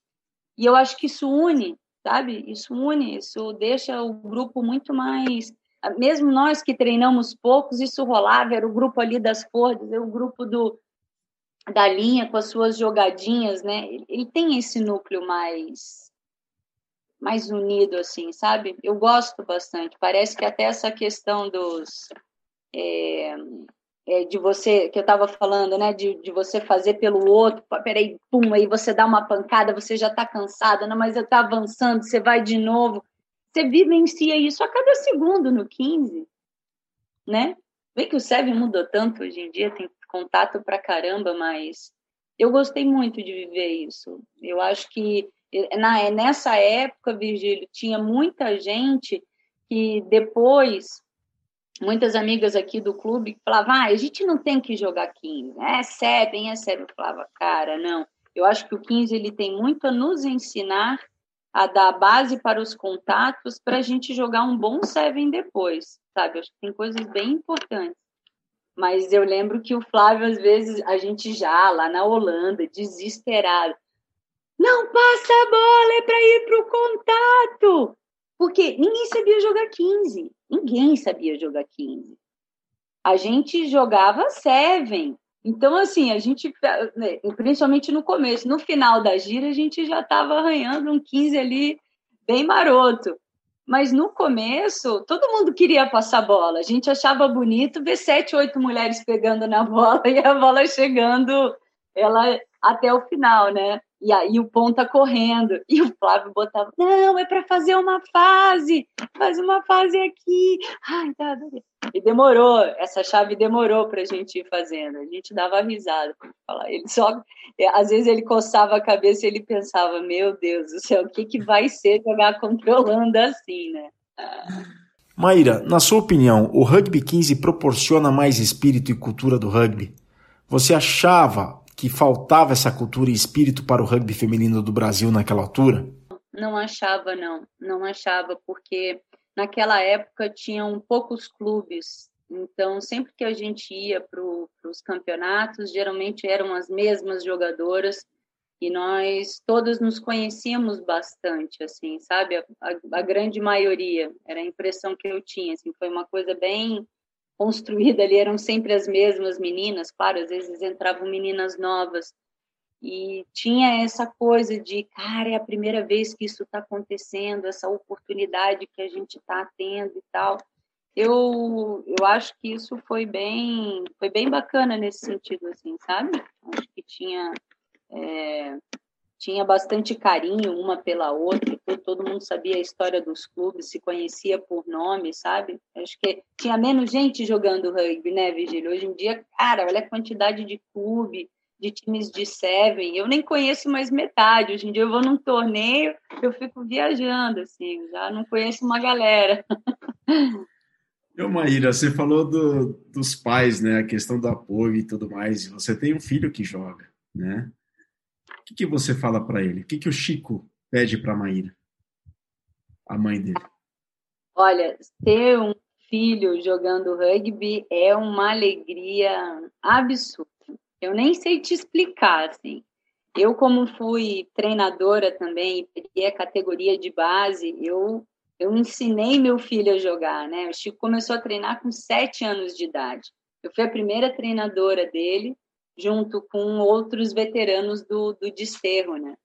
E eu acho que isso une, sabe? Isso une, isso deixa o grupo muito mais. Mesmo nós que treinamos poucos, isso rolava, era o grupo ali das forças, o grupo do, da linha com as suas jogadinhas, né? Ele tem esse núcleo mais mais unido, assim, sabe? Eu gosto bastante. Parece que até essa questão dos é, é, de você que eu estava falando, né? De, de você fazer pelo outro, peraí, pum, aí você dá uma pancada, você já está cansada, não, mas eu tá avançando, você vai de novo. Você vivencia isso a cada segundo no 15, né? Vê que o Seven mudou tanto hoje em dia, tem contato pra caramba, mas eu gostei muito de viver isso. Eu acho que na, nessa época, Virgílio, tinha muita gente que depois, muitas amigas aqui do clube falavam, ah, a gente não tem que jogar 15, é Seven, é Seven. Eu falava, cara, não. Eu acho que o 15 ele tem muito a nos ensinar a dar base para os contatos para a gente jogar um bom Seven depois, sabe? Eu acho que tem coisas bem importantes. Mas eu lembro que o Flávio, às vezes, a gente já lá na Holanda, desesperado. Não passa a bola, é para ir para o contato. Porque ninguém sabia jogar 15. Ninguém sabia jogar 15. A gente jogava Seven. Então, assim, a gente, né, principalmente no começo, no final da gira, a gente já estava arranhando um 15 ali bem maroto. Mas no começo, todo mundo queria passar bola. A gente achava bonito ver sete, oito mulheres pegando na *laughs* bola e a bola chegando ela até o final, né? E aí o ponta correndo. E o Flávio botava, não, é para fazer uma fase, faz uma fase aqui. Ai, tá, E demorou, essa chave demorou para a gente ir fazendo. A gente dava risada. Ele só, é, às vezes ele coçava a cabeça e ele pensava, meu Deus do céu, o que, que vai ser jogar controlando assim, né? Maíra, na sua opinião, o rugby 15 proporciona mais espírito e cultura do rugby? Você achava que faltava essa cultura e espírito para o rugby feminino do Brasil naquela altura? Não achava, não. Não achava, porque naquela época tinham poucos clubes. Então, sempre que a gente ia para os campeonatos, geralmente eram as mesmas jogadoras e nós todas nos conhecíamos bastante, assim, sabe? A, a, a grande maioria, era a impressão que eu tinha, assim, foi uma coisa bem construída ali eram sempre as mesmas meninas, claro, às vezes entravam meninas novas, e tinha essa coisa de, cara, é a primeira vez que isso está acontecendo, essa oportunidade que a gente está tendo e tal. Eu, eu acho que isso foi bem, foi bem bacana nesse sentido, assim, sabe? Acho que tinha é, tinha bastante carinho uma pela outra, todo mundo sabia a história dos clubes, se conhecia por nome, sabe? Acho que tinha menos gente jogando rugby, né, Vigílio? Hoje em dia, cara, olha a quantidade de clube, de times de seven, eu nem conheço mais metade. Hoje em dia eu vou num torneio, eu fico viajando, assim, já não conheço uma galera. *laughs* Eu, Maíra, você falou do, dos pais, né? A questão do apoio e tudo mais. Você tem um filho que joga, né? O que, que você fala para ele? O que, que o Chico pede para Maíra, a mãe dele? Olha, ter um filho jogando rugby é uma alegria absurda. Eu nem sei te explicar, assim. Eu, como fui treinadora também, peguei a categoria de base, eu, eu ensinei meu filho a jogar, né? O Chico começou a treinar com sete anos de idade. Eu fui a primeira treinadora dele junto com outros veteranos do, do desterro, né?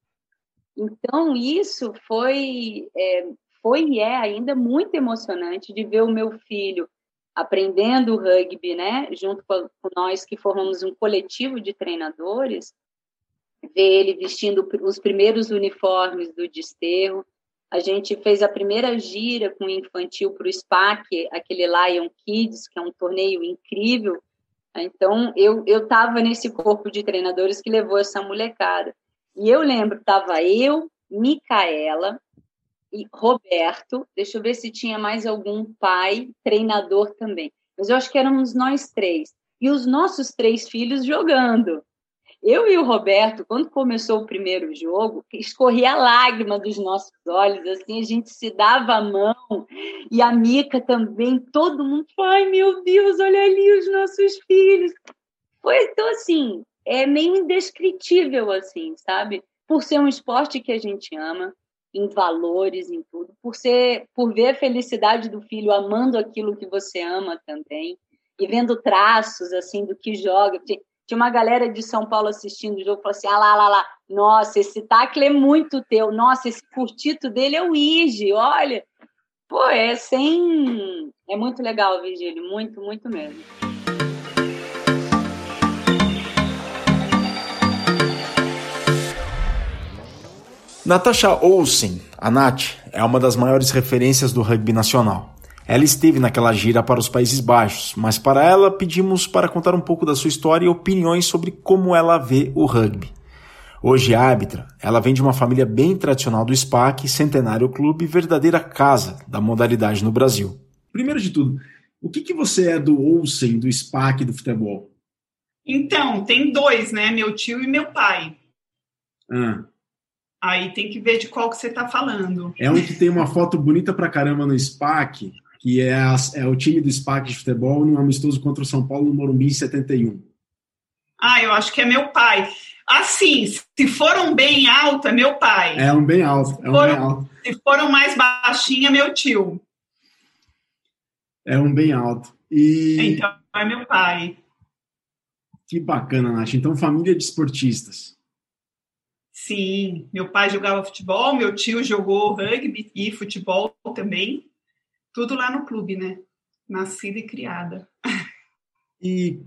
Então, isso foi, é, foi e é ainda muito emocionante de ver o meu filho aprendendo o rugby, né? Junto com, nós que formamos um coletivo de treinadores, ver ele vestindo os primeiros uniformes do desterro. A gente fez a primeira gira com o infantil para o SPAC, aquele Lion Kids, que é um torneio incrível, então, eu estava nesse corpo de treinadores que levou essa molecada. E eu lembro, estava eu, Micaela Roberto. Deixa eu ver se tinha mais algum pai, treinador também. Mas eu acho que éramos nós três. E os nossos três filhos jogando. Eu e o Roberto, quando começou o primeiro jogo, escorria a lágrima dos nossos olhos, assim, a gente se dava a mão, e a Mica também, todo mundo, ai meu Deus, olha ali os nossos filhos. Foi, então, assim, é meio indescritível, assim, sabe? Por ser um esporte que a gente ama, em valores, em tudo, por ser, por ver a felicidade do filho amando aquilo que você ama também, e vendo traços, assim, do que joga. Tinha uma galera de São Paulo assistindo o jogo, falou assim: ah lá, lá, lá, nossa, esse tacle é muito teu, nossa, esse curtito dele é o Ige, olha. Pô, é sem. É muito legal, Virgílio, muito, muito mesmo. Natasha Olsen, a Nath, é uma das maiores referências do rugby nacional. Ela esteve naquela gira para os Países Baixos, mas para ela pedimos para contar um pouco da sua história e opiniões sobre como ela vê o rugby. Hoje árbitra, ela vem de uma família bem tradicional do SPAC, Centenário Clube, verdadeira casa da modalidade no Brasil. Primeiro de tudo, o que, que você é do Olsen, do SPAC do futebol? Então, tem dois, né? Meu tio e meu pai. Ah. Aí tem que ver de qual que você está falando. É um que tem uma foto bonita pra caramba no SPAC. que é, a, é o time do SPAC de futebol no amistoso contra o São Paulo no Morumbi em 71? Ah, eu acho que é meu pai. Assim, se foram bem alto, é meu pai. É um bem alto. É um foram, bem alto. Se foram mais baixinho, é meu tio. É um bem alto. E... Então, é meu pai. Que bacana, Nath. Então, família de esportistas. Sim, meu pai jogava futebol, meu tio jogou rugby e futebol também. Tudo lá no clube, né? Nascida e criada. E,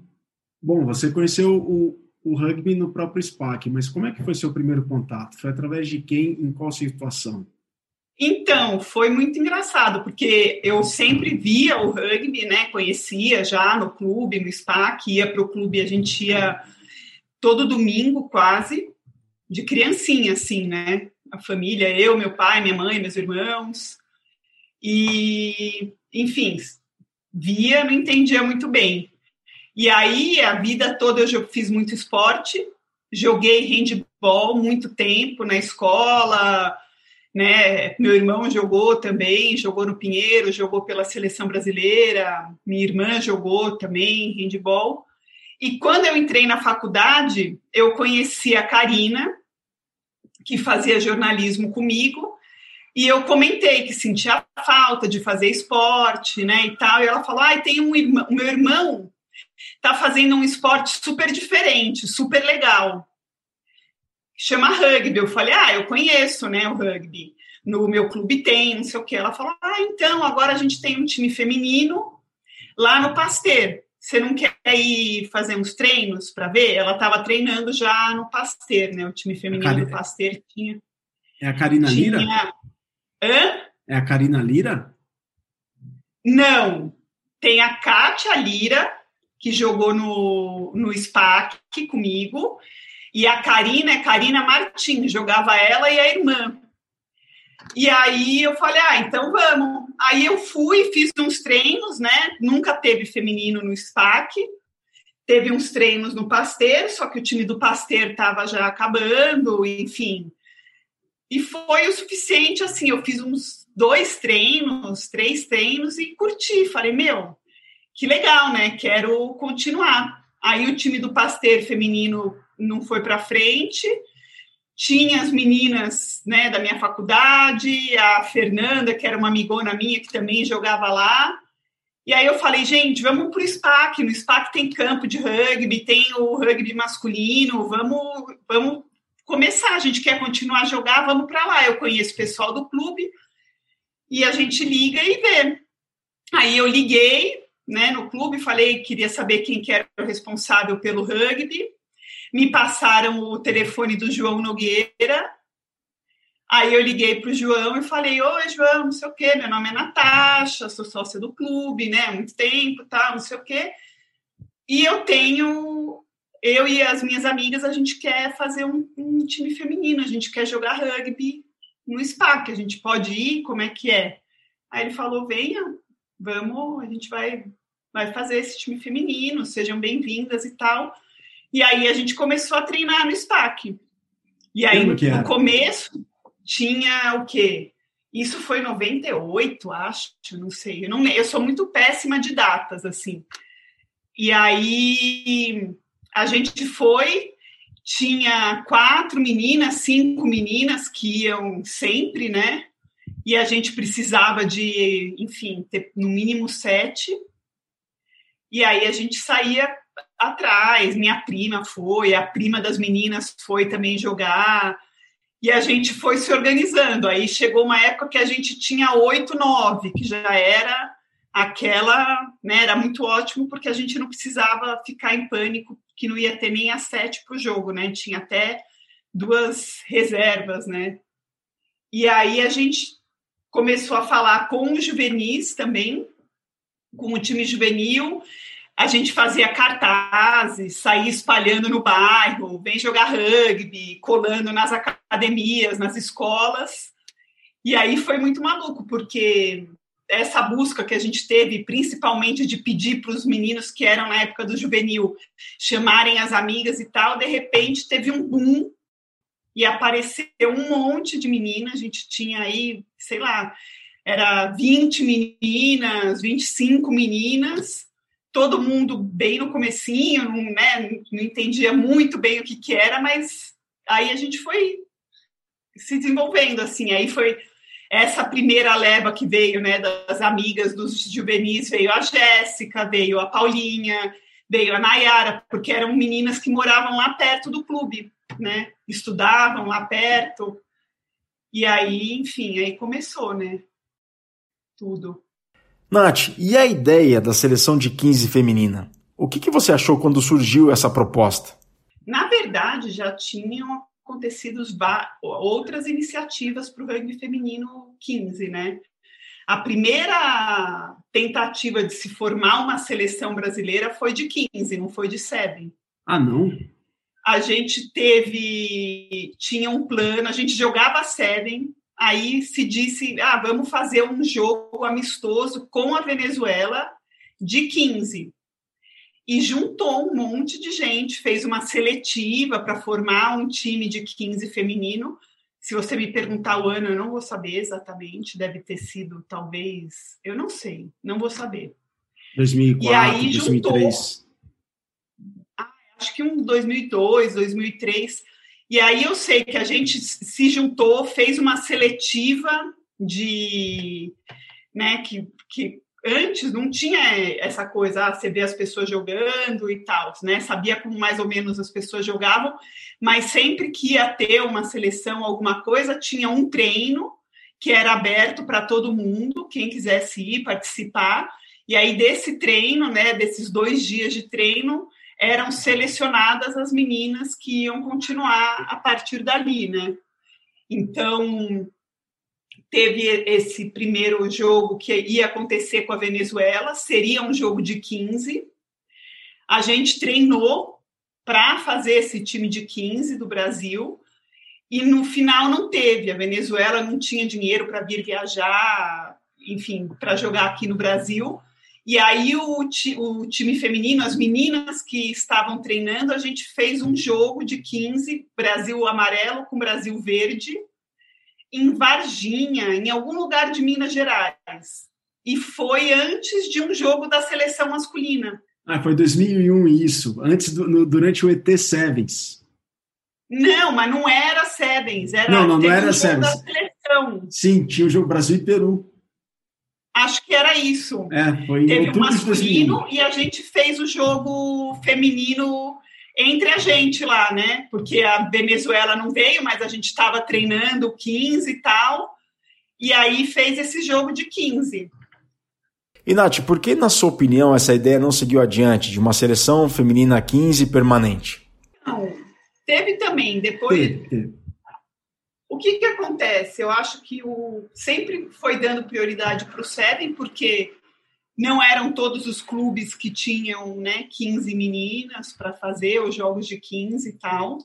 bom, você conheceu o, o rugby no próprio SPAC, mas como é que foi seu primeiro contato? Foi através de quem, em qual situação? Então, foi muito engraçado, porque eu sempre via o rugby, né? Conhecia já no clube, no SPAC, ia para o clube, a gente ia todo domingo quase, de criancinha, assim, né? A família, eu, meu pai, minha mãe, meus irmãos. E, enfim, via, não entendia muito bem. E aí, a vida toda eu fiz muito esporte, joguei handball muito tempo na escola, né? Meu irmão jogou também, jogou no Pinheiro, jogou pela seleção brasileira, minha irmã jogou também handball. E quando eu entrei na faculdade, eu conheci a Karina, que fazia jornalismo comigo, e eu comentei que sentia falta de fazer esporte, né, e tal. E ela falou: "Ah, tem um irmão, o meu irmão tá fazendo um esporte super diferente, super legal. Chama rugby". Eu falei: "Ah, eu conheço, né, o rugby. No meu clube tem, não sei o que". Ela falou: "Ah, então agora a gente tem um time feminino lá no Pasteur. Você não quer ir fazer uns treinos para ver?" Ela estava treinando já no Pasteur, né? O time feminino do Pasteur tinha. É a Karina tinha... Lira? Hã? É a Karina Lira? Não. Tem a Kátia Lira, que jogou no, no SPAC comigo, e a Karina é Karina Martins, jogava ela e a irmã. E aí eu falei, ah, então vamos. Aí eu fui, fiz uns treinos, né? Nunca teve feminino no SPAC. Teve uns treinos no Pasteur, só que o time do Pasteur estava já acabando, enfim. E foi o suficiente, assim, eu fiz uns dois treinos, três treinos e curti. Falei, meu, que legal, né? Quero continuar. Aí o time do Pasteur feminino não foi para frente. Tinha as meninas, né, da minha faculdade, a Fernanda, que era uma amigona minha que também jogava lá. E aí eu falei, gente, vamos para o SPAC. No SPAC tem campo de rugby, tem o rugby masculino, vamos, vamos começar. A gente quer continuar a jogar, vamos para lá. Eu conheço o pessoal do clube e a gente liga e vê. Aí eu liguei né, no clube, falei queria saber quem que era o responsável pelo rugby. Me passaram o telefone do João Nogueira. Aí eu liguei para o João e falei: Oi, João, não sei o quê, meu nome é Natasha, sou sócia do clube, né? Há muito tempo, tal, não sei o quê. E eu tenho, eu e as minhas amigas, a gente quer fazer um, um time feminino, a gente quer jogar rugby no SPAC, a gente pode ir, como é que é? Aí ele falou: Venha, vamos, a gente vai, vai fazer esse time feminino, sejam bem-vindas e tal. E aí a gente começou a treinar no SPAC. E aí, no, no começo, tinha o quê? Isso foi 98, acho, não sei. Eu, não, eu sou muito péssima de datas, assim. E aí a gente foi, tinha quatro meninas, cinco meninas que iam sempre, né? E a gente precisava de, enfim, ter no mínimo sete. E aí a gente saía atrás, minha prima foi, a prima das meninas foi também jogar e a gente foi se organizando. Aí chegou uma época que a gente tinha oito, nove, que já era aquela, né, era muito ótimo porque a gente não precisava ficar em pânico que não ia ter nem a sete para o jogo, né? Tinha até duas reservas, né? E aí a gente começou a falar com os juvenis também, com o time juvenil, a gente fazia cartazes, saía espalhando no bairro, vem jogar rugby, colando nas academias, nas escolas. E aí foi muito maluco, porque essa busca que a gente teve, principalmente de pedir para os meninos que eram na época do juvenil chamarem as amigas e tal, de repente teve um boom e apareceu um monte de meninas. A gente tinha aí, sei lá, era 20 meninas, 25 meninas, todo mundo bem no comecinho, não, né, não entendia muito bem o que, que era, mas aí a gente foi se desenvolvendo, assim, aí foi essa primeira leva que veio, né, das amigas dos juvenis, veio a Jéssica, veio a Paulinha, veio a Nayara, porque eram meninas que moravam lá perto do clube, né, estudavam lá perto, e aí, enfim, aí começou, né, tudo. Nath, e a ideia da seleção de 15 feminina? O que, que você achou quando surgiu essa proposta? Na verdade, já tinham acontecido outras iniciativas para o rugby feminino 15, né? A primeira tentativa de se formar uma seleção brasileira foi de 15, não foi de 7. Ah, não? A gente teve, tinha um plano, a gente jogava 7, aí se disse, ah, vamos fazer um jogo amistoso com a Venezuela de 15. E juntou um monte de gente, fez uma seletiva para formar um time de 15 feminino. Se você me perguntar o ano, eu não vou saber exatamente, deve ter sido talvez, eu não sei, não vou saber. 2004, e aí 2003. Juntou, ah, acho que um 2002, 2003 e aí eu sei que a gente se juntou, fez uma seletiva de, né, que, que antes não tinha essa coisa, ah, você vê as pessoas jogando e tal, né? Sabia como mais ou menos as pessoas jogavam, mas sempre que ia ter uma seleção, alguma coisa, tinha um treino que era aberto para todo mundo, quem quisesse ir participar. E aí desse treino, né, desses dois dias de treino, eram selecionadas as meninas que iam continuar a partir dali, né? Então, teve esse primeiro jogo que ia acontecer com a Venezuela, seria um jogo de 15. A gente treinou para fazer esse time de 15 do Brasil e no final não teve. A Venezuela não tinha dinheiro para vir viajar, enfim, para jogar aqui no Brasil. E aí o, o, time feminino, as meninas que estavam treinando, a gente fez um jogo de 15, Brasil amarelo com Brasil verde, em Varginha, em algum lugar de Minas Gerais. E foi antes de um jogo da seleção masculina. Ah, foi 2001 isso, antes do, no, durante o ET Sevens. Não, mas não era Sevens, era Não, não, não era um Sevens. Sim, tinha o jogo Brasil e Peru. Acho que era isso. É, foi Teve o masculino e a gente fez o jogo feminino entre a gente lá, né? Porque a Venezuela não veio, mas a gente estava treinando 15 e tal. E aí fez esse jogo de 15. E Nath, por que, na sua opinião, essa ideia não seguiu adiante de uma seleção feminina 15 permanente? Não, teve também, depois. Teve, teve. Que, que acontece? Eu acho que o, sempre foi dando prioridade para o Seven, porque não eram todos os clubes que tinham né, 15 meninas para fazer os jogos de 15 e tal.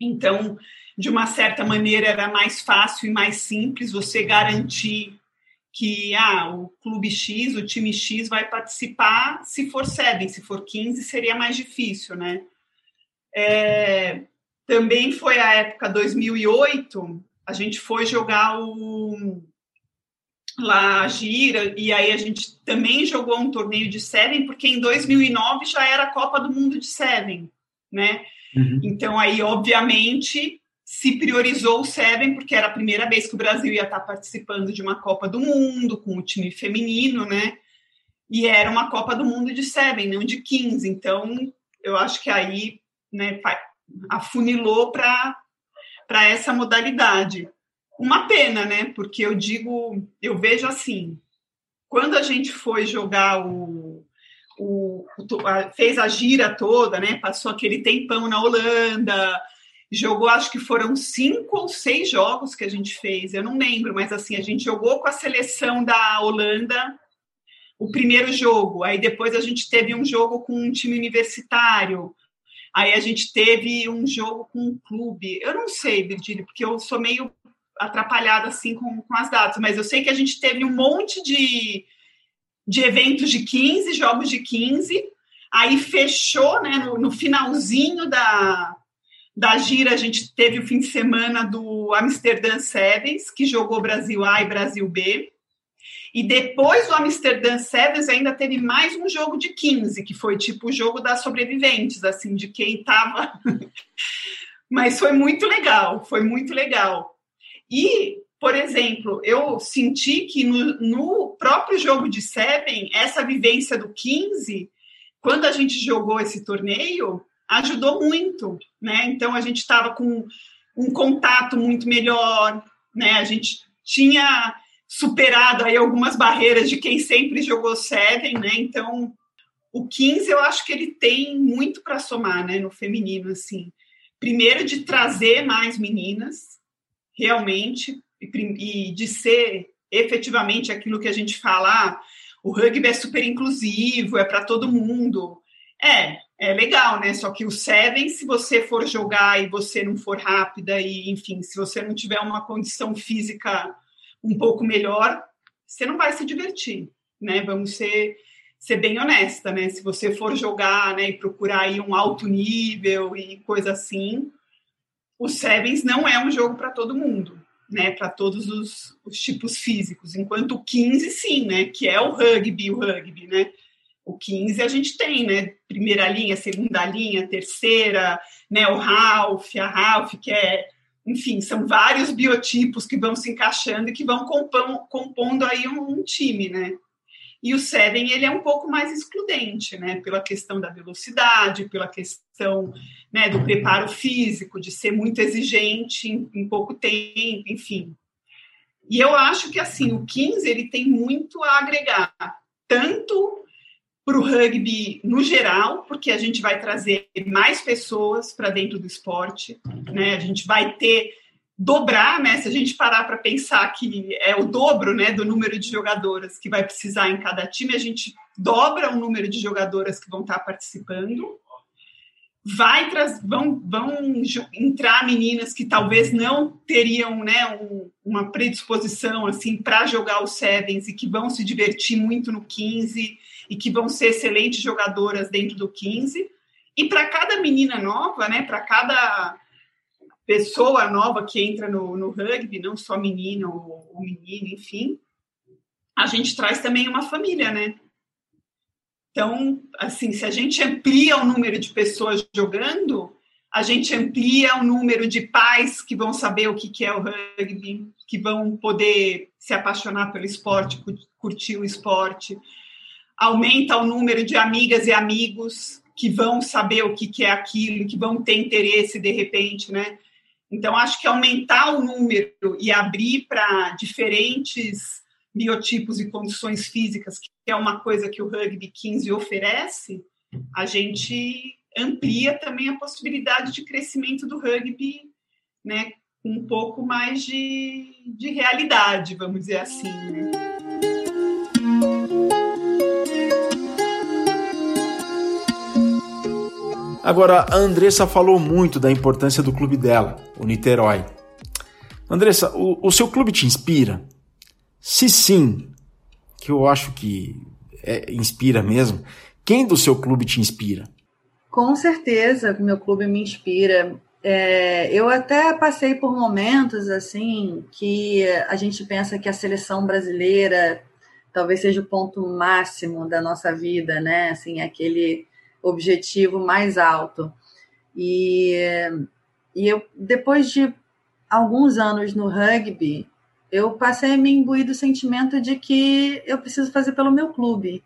Então, de uma certa maneira, era mais fácil e mais simples você garantir que ah, o clube X, o time X vai participar se for Seven, se for 15 seria mais difícil, né? É, também foi a época 2008, a gente foi jogar o lá a gira e aí a gente também jogou um torneio de Seven, porque em 2009 já era a Copa do Mundo de Seven, né? Uhum. Então aí obviamente se priorizou o Seven porque era a primeira vez que o Brasil ia estar participando de uma Copa do Mundo com o time feminino, né? E era uma Copa do Mundo de Seven, não de 15. Então eu acho que aí, né, afunilou para essa modalidade. Uma pena, né? Porque eu digo, eu vejo assim, quando a gente foi jogar o, o, a, fez a gira toda, né? Passou aquele tempão na Holanda, jogou, acho que foram cinco ou seis jogos que a gente fez, eu não lembro, mas assim, a gente jogou com a seleção da Holanda o primeiro jogo, aí depois a gente teve um jogo com um time universitário, Aí a gente teve um jogo com um clube. Eu não sei, Virgílio, porque eu sou meio atrapalhada assim com, com as datas, mas eu sei que a gente teve um monte de, de eventos de 15, jogos de 15. Aí fechou, né, no, no finalzinho da, Da gira, a gente teve o fim de semana do Amsterdã Sevens, que jogou Brasil A e Brasil B. E depois do Amsterdã Sevens ainda teve mais um jogo de 15, que foi tipo o jogo das sobreviventes, assim, de quem estava. *laughs* Mas foi muito legal, foi muito legal. E, por exemplo, eu senti que no, no próprio jogo de Seven, essa vivência do 15, quando a gente jogou esse torneio, ajudou muito, né? Então a gente estava com um contato muito melhor, né? A gente tinha superado aí algumas barreiras de quem sempre jogou Seven, né? Então o 15 eu acho que ele tem muito para somar, né, no feminino assim. Primeiro de trazer mais meninas, realmente, e, e de ser efetivamente aquilo que a gente fala, ah, o rugby é super inclusivo, é para todo mundo. É, é legal, né? Só que o Seven, se você for jogar e você não for rápida e, enfim, se você não tiver uma condição física um pouco melhor, você não vai se divertir, né? Vamos ser, ser bem honesta, né? Se você for jogar, né, e procurar aí um alto nível e coisa assim, o Sevens não é um jogo para todo mundo, né? Para todos os, os, tipos físicos. Enquanto o 15, sim, né? Que é o rugby, o rugby, né? O 15 a gente tem, né? Primeira linha, segunda linha, terceira, né? O Ralph, a Ralph, que é, enfim, são vários biotipos que vão se encaixando e que vão compondo, compondo aí um, um, time, né? E o Seven, ele é um pouco mais excludente, né? Pela questão da velocidade, pela questão né, do preparo físico, de ser muito exigente em, em pouco tempo, enfim. E eu acho que, assim, o 15, ele tem muito a agregar, tanto para o rugby no geral, porque a gente vai trazer mais pessoas para dentro do esporte, né? A gente vai ter dobrar, né? Se a gente parar para pensar que é o dobro, né, do número de jogadoras que vai precisar em cada time, a gente dobra o número de jogadoras que vão estar participando. Vai vão, vão entrar meninas que talvez não teriam, né, um, uma predisposição assim para jogar os sevens e que vão se divertir muito no 15 e que vão ser excelentes jogadoras dentro do 15. E para cada menina nova, né, para cada pessoa nova que entra no, no rugby, não só menina ou, ou menino, enfim, a gente traz também uma família, né? Então, assim, se a gente amplia o número de pessoas jogando, a gente amplia o número de pais que vão saber o que é o rugby, que vão poder se apaixonar pelo esporte, curtir o esporte aumenta o número de amigas e amigos que vão saber o que, é aquilo, que vão ter interesse de repente, né? Então, acho que aumentar o número e abrir para diferentes biotipos e condições físicas, que é uma coisa que o Rugby 15 oferece, a gente amplia também a possibilidade de crescimento do rugby, né? Com um pouco mais de, de realidade, vamos dizer assim, né? Agora, a Andressa falou muito da importância do clube dela, o Niterói. Andressa, o, o seu clube te inspira? Se sim, que eu acho que é, inspira mesmo, quem do seu clube te inspira? Com certeza, meu clube me inspira. É, eu até passei por momentos assim que a gente pensa que a seleção brasileira talvez seja o ponto máximo da nossa vida, né? Assim, aquele objetivo mais alto. E, e eu, depois de alguns anos no rugby, eu passei a me imbuir do sentimento de que eu preciso fazer pelo meu clube.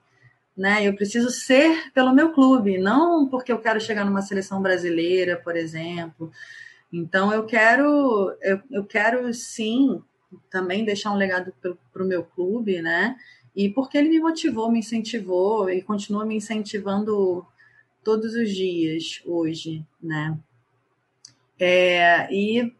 Né? Eu preciso ser pelo meu clube, não porque eu quero chegar numa seleção brasileira, por exemplo. Então eu quero, eu, eu quero sim também deixar um legado para o meu clube, né? E porque ele me motivou, me incentivou e continua me incentivando todos os dias hoje, né? É, e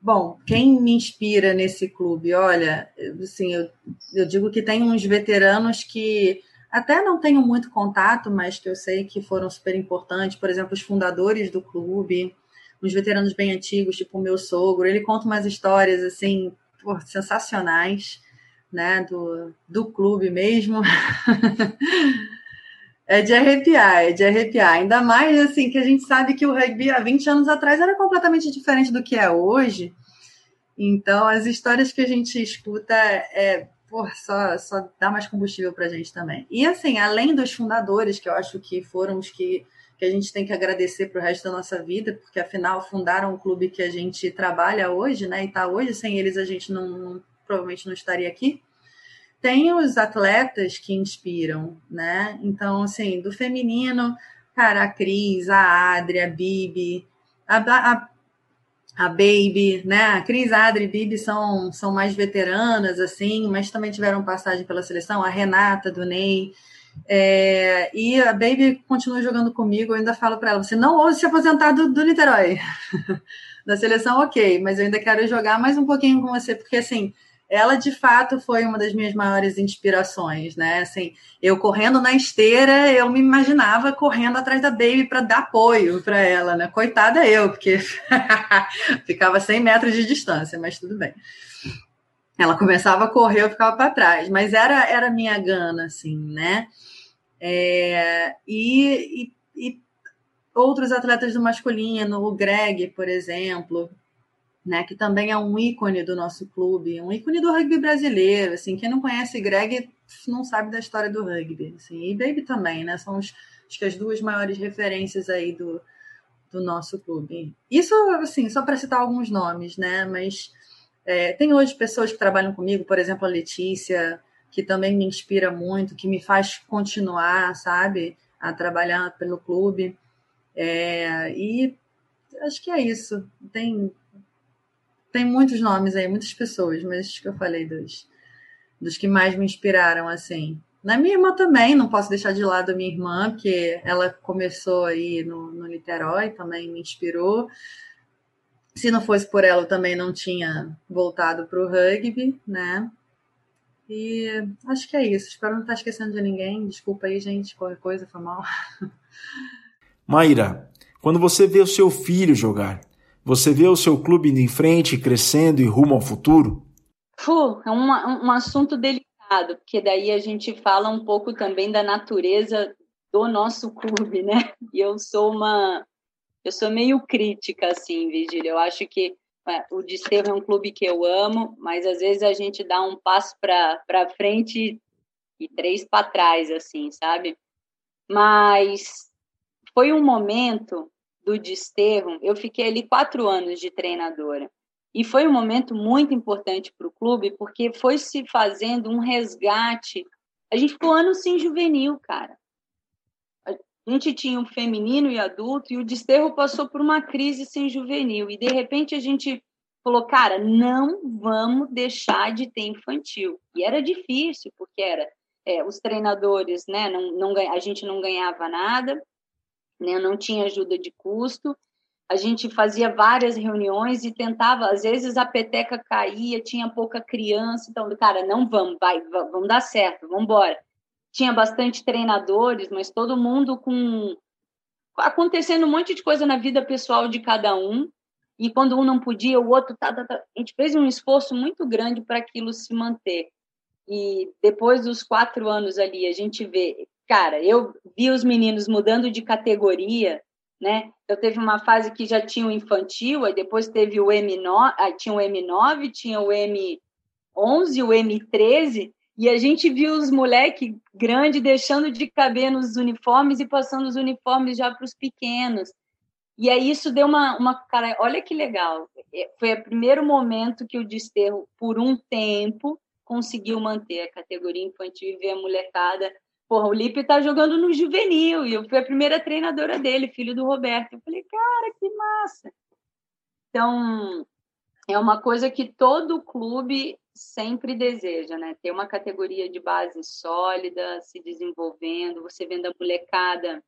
bom, quem me inspira nesse clube? Olha, assim, eu, eu digo que tem uns veteranos que até não tenho muito contato, mas que eu sei que foram super importantes, por exemplo, os fundadores do clube, uns veteranos bem antigos, tipo o meu sogro, ele conta umas histórias assim, pô, sensacionais, né, do, do clube mesmo. *laughs* É de arrepiar, é de arrepiar. Ainda mais assim que a gente sabe que o rugby há 20 anos atrás era completamente diferente do que é hoje. Então, as histórias que a gente escuta é, por, só, só dá mais combustível para a gente também. E assim, além dos fundadores, que eu acho que foram os que, que a gente tem que agradecer para o resto da nossa vida, porque afinal fundaram o clube que a gente trabalha hoje, né? E está hoje, sem eles a gente não, não provavelmente não estaria aqui tem os atletas que inspiram, né? Então, assim, do feminino, cara, a Cris, a Adri, a Bibi, a, a, a Baby, né? A Cris, a Adri e Bibi são, são mais veteranas, assim, mas também tiveram passagem pela seleção. A Renata, do Ney. É, e a Baby continua jogando comigo. Eu ainda falo para ela: você não ouse se aposentar do, do Niterói. *laughs* da seleção, ok, mas eu ainda quero jogar mais um pouquinho com você, porque assim ela de fato foi uma das minhas maiores inspirações, né? Assim, eu correndo na esteira, eu me imaginava correndo atrás da Baby para dar apoio para ela, né? Coitada eu, porque *laughs* ficava 100 metros de distância, mas tudo bem. Ela começava a correr, eu ficava para trás, mas era era minha gana, assim, né? É, e, e, e outros atletas do masculino, o Greg, por exemplo, né, que também é um ícone do nosso clube, um ícone do rugby brasileiro, assim, quem não conhece Greg não sabe da história do rugby, assim, e Baby também, né, são os, acho que as duas maiores referências aí do, do nosso clube. Isso, assim, só para citar alguns nomes, né, mas é, tem hoje pessoas que trabalham comigo, por exemplo, a Letícia, que também me inspira muito, que me faz continuar, sabe, a trabalhar pelo clube, é, e acho que é isso, tem tem muitos nomes aí, muitas pessoas, mas que eu falei dos, dos que mais me inspiraram, assim. Na minha irmã também, não posso deixar de lado a minha irmã, porque ela começou aí no, no Niterói, também me inspirou. Se não fosse por ela, eu também não tinha voltado para o rugby, né? E acho que é isso. Espero não estar esquecendo de ninguém. Desculpa aí, gente, qualquer coisa foi mal. *laughs* Maíra, quando você vê o seu filho jogar, você vê o seu clube indo em frente, crescendo e rumo ao futuro? Fu, é uma, um assunto delicado, porque daí a gente fala um pouco também da natureza do nosso clube, né? E eu sou uma. Eu sou meio crítica, assim, Vigília. Eu acho que é, o Desterro é um clube que eu amo, mas às vezes a gente dá um passo para frente e três para trás, assim, sabe? Mas foi um momento do Desterro, eu fiquei ali quatro anos de treinadora. E foi um momento muito importante para o clube, porque foi se fazendo um resgate. A gente ficou anos sem juvenil, cara. A gente tinha um feminino e adulto, e o Desterro passou por uma crise sem juvenil. E, de repente, a gente falou, cara, não vamos deixar de ter infantil. E era difícil, porque era é, os treinadores, né? Não, não, a gente não ganhava nada, né? não tinha ajuda de custo. A gente fazia várias reuniões e tentava, às vezes a peteca caía, tinha pouca criança, então, cara, não vamos, vai, vamos dar certo, vamos embora. Tinha bastante treinadores, mas todo mundo com acontecendo um monte de coisa na vida pessoal de cada um. E quando um não podia, o outro tá, tá, tá. a gente fez um esforço muito grande para aquilo se manter. E depois dos quatro anos ali, a gente vê cara, eu vi os meninos mudando de categoria, né? Eu teve uma fase que já tinha o infantil, aí depois teve o M9, aí tinha o M9, tinha o M11, o M13, e a gente viu os moleques grandes deixando de caber nos uniformes e passando os uniformes já para os pequenos. E aí isso deu uma, uma cara, olha que legal. É, foi o primeiro momento que o Desterro, por um tempo, conseguiu manter a categoria infantil e ver a molecada Porra, o Lipe tá jogando no juvenil e eu fui a primeira treinadora dele, filho do Roberto. Eu falei, cara, que massa. Então, é uma coisa que todo clube sempre deseja, né? Ter uma categoria de base sólida, se desenvolvendo, você vendo a molecada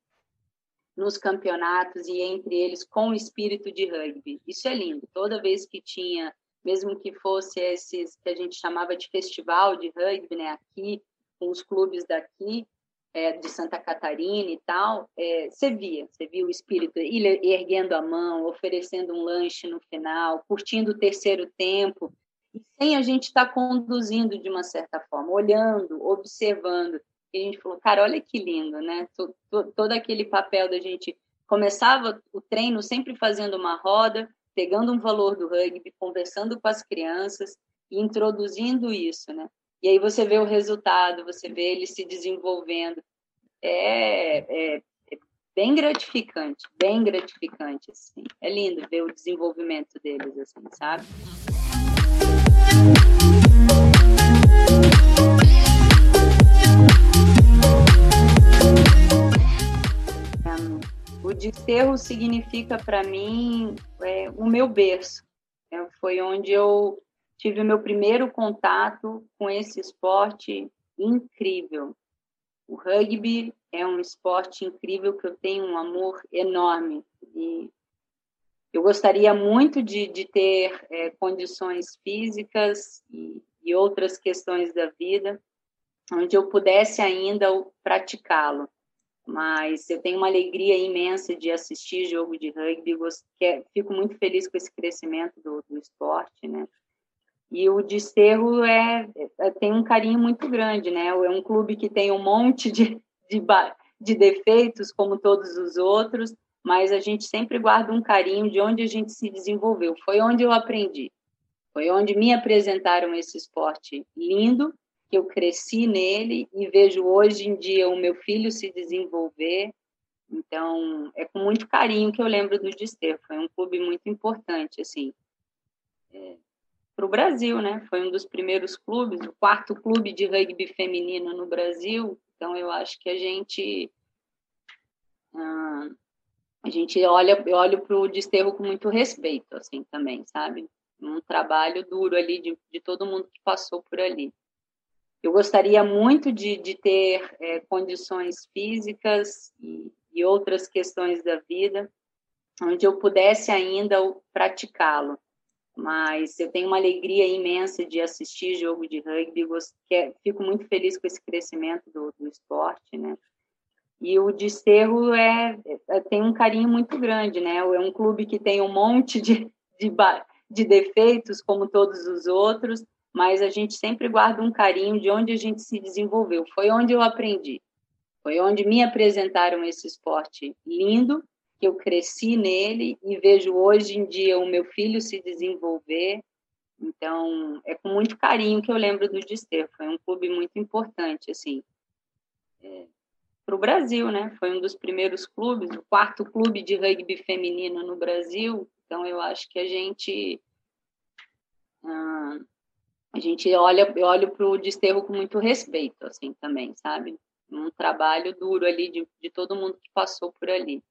nos campeonatos e entre eles com o espírito de rugby. Isso é lindo. Toda vez que tinha, mesmo que fosse esses que a gente chamava de festival de rugby, né, aqui com os clubes daqui, é, de Santa Catarina e tal, é, você via, você via o espírito ele erguendo a mão, oferecendo um lanche no final, curtindo o terceiro tempo, e sem a gente estar tá conduzindo de uma certa forma, olhando, observando. E a gente falou, cara, olha que lindo, né? Todo, todo aquele papel da gente começava o treino sempre fazendo uma roda, pegando um valor do rugby, conversando com as crianças e introduzindo isso, né? E aí você vê o resultado, você vê ele se desenvolvendo. É, é, é bem gratificante, bem gratificante, assim. É lindo ver o desenvolvimento deles, assim, sabe? O desterro significa para mim é, o meu berço. É, foi onde eu tive o meu primeiro contato com esse esporte incrível. O rugby é um esporte incrível que eu tenho um amor enorme e eu gostaria muito de, de ter é, condições físicas e, e outras questões da vida onde eu pudesse ainda praticá-lo mas eu tenho uma alegria imensa de assistir jogo de rugby, é, fico muito feliz com esse crescimento do, do esporte, né? E o Desterro é, é, tem um carinho muito grande, né? É um clube que tem um monte de, de, de defeitos, como todos os outros, mas a gente sempre guarda um carinho de onde a gente se desenvolveu. Foi onde eu aprendi, foi onde me apresentaram esse esporte lindo que eu cresci nele e vejo hoje em dia o meu filho se desenvolver. Então, é com muito carinho que eu lembro do Desterro. Foi um clube muito importante, assim, é, para o Brasil, né? Foi um dos primeiros clubes, o quarto clube de rugby feminino no Brasil. Então, eu acho que a gente ah, a gente olha, eu olho para o Desterro com muito respeito, assim, também, sabe? Um trabalho duro ali de, de todo mundo que passou por ali. Eu gostaria muito de, de ter é, condições físicas e, e outras questões da vida onde eu pudesse ainda praticá-lo. Mas eu tenho uma alegria imensa de assistir jogo de rugby, é, fico muito feliz com esse crescimento do, do esporte, né? E o Desterro é, é, tem um carinho muito grande, né? É um clube que tem um monte de, de, de defeitos, como todos os outros, mas a gente sempre guarda um carinho de onde a gente se desenvolveu. Foi onde eu aprendi. Foi onde me apresentaram esse esporte lindo, que eu cresci nele e vejo hoje em dia o meu filho se desenvolver. Então, é com muito carinho que eu lembro do Desterro. Foi um clube muito importante, assim, é, para o Brasil, né? Foi um dos primeiros clubes, o quarto clube de rugby feminino no Brasil. Então, eu acho que a gente ah, a gente olha, eu olho para o desterro com muito respeito, assim, também, sabe? Um trabalho duro ali de, de todo mundo que passou por ali.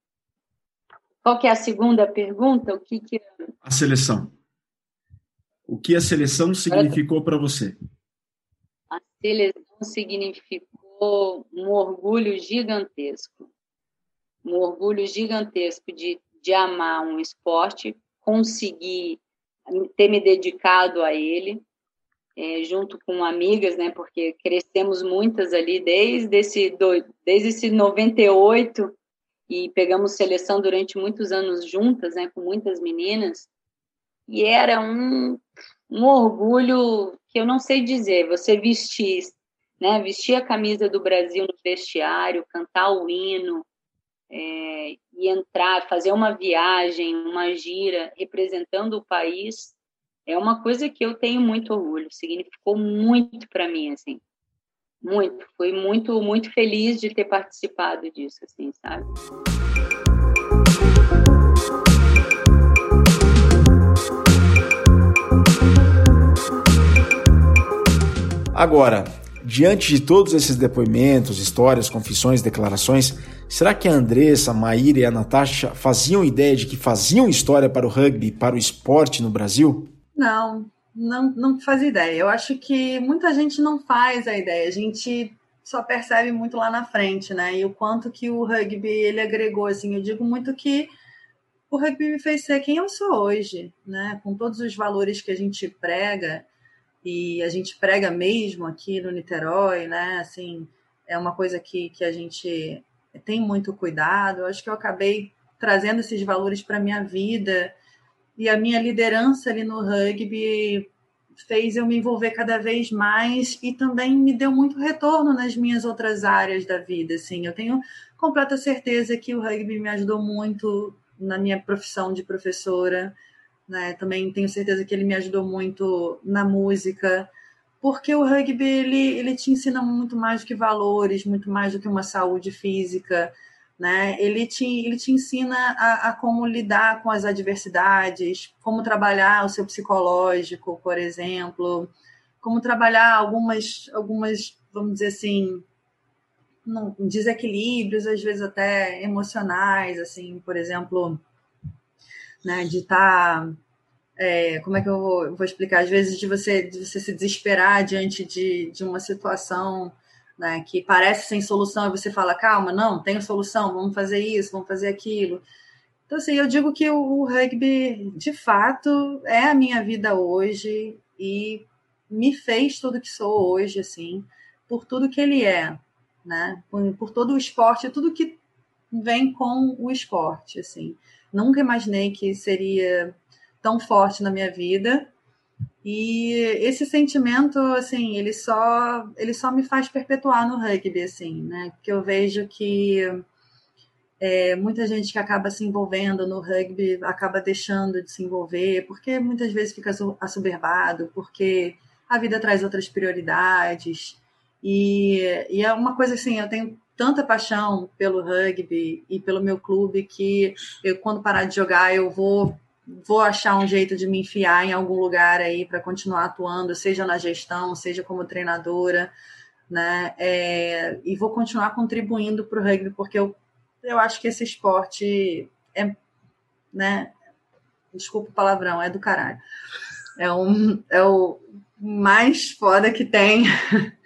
Qual que é a segunda pergunta? O que, que... A seleção. O que a seleção significou para você? A seleção significou um orgulho gigantesco. Um orgulho gigantesco de, de amar um esporte, conseguir ter me dedicado a ele, é, junto com amigas, né? Porque crescemos muitas ali desde esse, desde esse 98 e pegamos seleção durante muitos anos juntas, né? Com muitas meninas. E era um, um orgulho que eu não sei dizer. Você vestir, né? Vestir a camisa do Brasil no vestiário, cantar o hino, é, e entrar, fazer uma viagem, uma gira representando o país é uma coisa que eu tenho muito orgulho, significou muito para mim, assim, muito. Fui muito, muito feliz de ter participado disso, assim, sabe? Agora, diante de todos esses depoimentos, histórias, confissões, declarações, será que a Andressa, a Maíra e a Natasha faziam ideia de que faziam história para o rugby, para o esporte no Brasil? Não, não, não faz ideia. Eu acho que muita gente não faz a ideia. A gente só percebe muito lá na frente, né? E o quanto que o rugby ele agregou, assim. Eu digo muito que o rugby me fez ser quem eu sou hoje, né? Com todos os valores que a gente prega e a gente prega mesmo aqui no Niterói, né? Assim, é uma coisa que, que a gente tem muito cuidado. Eu acho que eu acabei trazendo esses valores para minha vida e a minha liderança ali no rugby fez eu me envolver cada vez mais e também me deu muito retorno nas minhas outras áreas da vida. Assim, eu tenho completa certeza que o rugby me ajudou muito na minha profissão de professora. Né? Também tenho certeza que ele me ajudou muito na música, porque o rugby ele, ele te ensina muito mais do que valores, muito mais do que uma saúde física. Né? Ele, te, ele te ensina a, a como lidar com as adversidades, como trabalhar o seu psicológico, por exemplo, como trabalhar algumas, algumas vamos dizer assim, desequilíbrios, às vezes até emocionais, assim, por exemplo, né, de estar. Tá, é, como é que eu vou, eu vou, explicar? Às vezes de você, de você se desesperar diante de, de uma situação né, que parece sem solução e você fala, calma, não, tem solução, vamos fazer isso, vamos fazer aquilo. Então, assim, eu digo que o, o rugby, de fato, é a minha vida hoje e me fez tudo que sou hoje, assim, por tudo que ele é, né? Por, por todo o esporte, tudo que vem com o esporte, assim. Nunca imaginei que seria tão forte na minha vida. E esse sentimento, assim, ele só, ele só me faz perpetuar no rugby, assim, né? Porque eu vejo que é, muita gente que acaba se envolvendo no rugby acaba deixando de se envolver, porque muitas vezes fica assoberbado, porque a vida traz outras prioridades. E, e é uma coisa assim, eu tenho tanta paixão pelo rugby e pelo meu clube que eu, quando parar de jogar, eu vou vou achar um jeito de me enfiar em algum lugar aí para continuar atuando, seja na gestão, seja como treinadora, né? É, e vou continuar contribuindo para o rugby, porque eu, eu acho que esse esporte é, né? Desculpa o palavrão, é do caralho. É, um, é o mais foda que tem *laughs*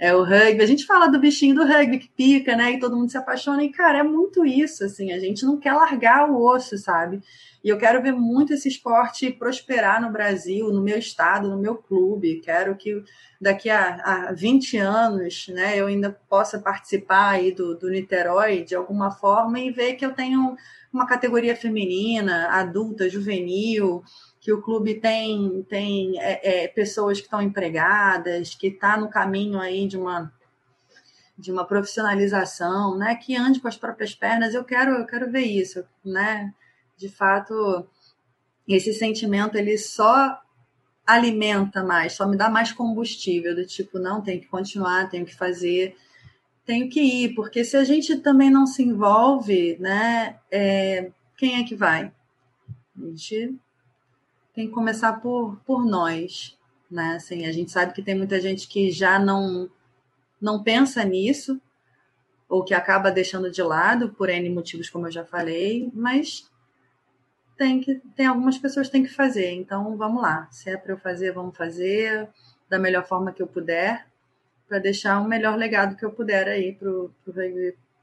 é o rugby. A gente fala do bichinho do rugby que pica, né? E todo mundo se apaixona. E, cara, é muito isso, assim. A gente não quer largar o osso, sabe? E eu quero ver muito esse esporte prosperar no Brasil, no meu estado, no meu clube. Quero que daqui a, a 20 anos, né, eu ainda possa participar aí do, do Niterói de alguma forma e ver que eu tenho uma categoria feminina, adulta, juvenil, que o clube tem, tem é, é, pessoas que estão empregadas, que está no caminho aí de uma de uma profissionalização, né, que ande com as próprias pernas. Eu quero, eu quero ver isso, né? De fato, esse sentimento ele só alimenta mais, só me dá mais combustível do tipo, não, tenho que continuar, tenho que fazer, tenho que ir, porque se a gente também não se envolve, né, é, quem é que vai? A gente tem que começar por, por nós, né? Assim, a gente sabe que tem muita gente que já não não pensa nisso ou que acaba deixando de lado por N motivos, como eu já falei, mas tem que tem algumas pessoas que têm que fazer. Então, vamos lá. Se é para eu fazer, vamos fazer da melhor forma que eu puder, para deixar o melhor legado que eu puder aí para o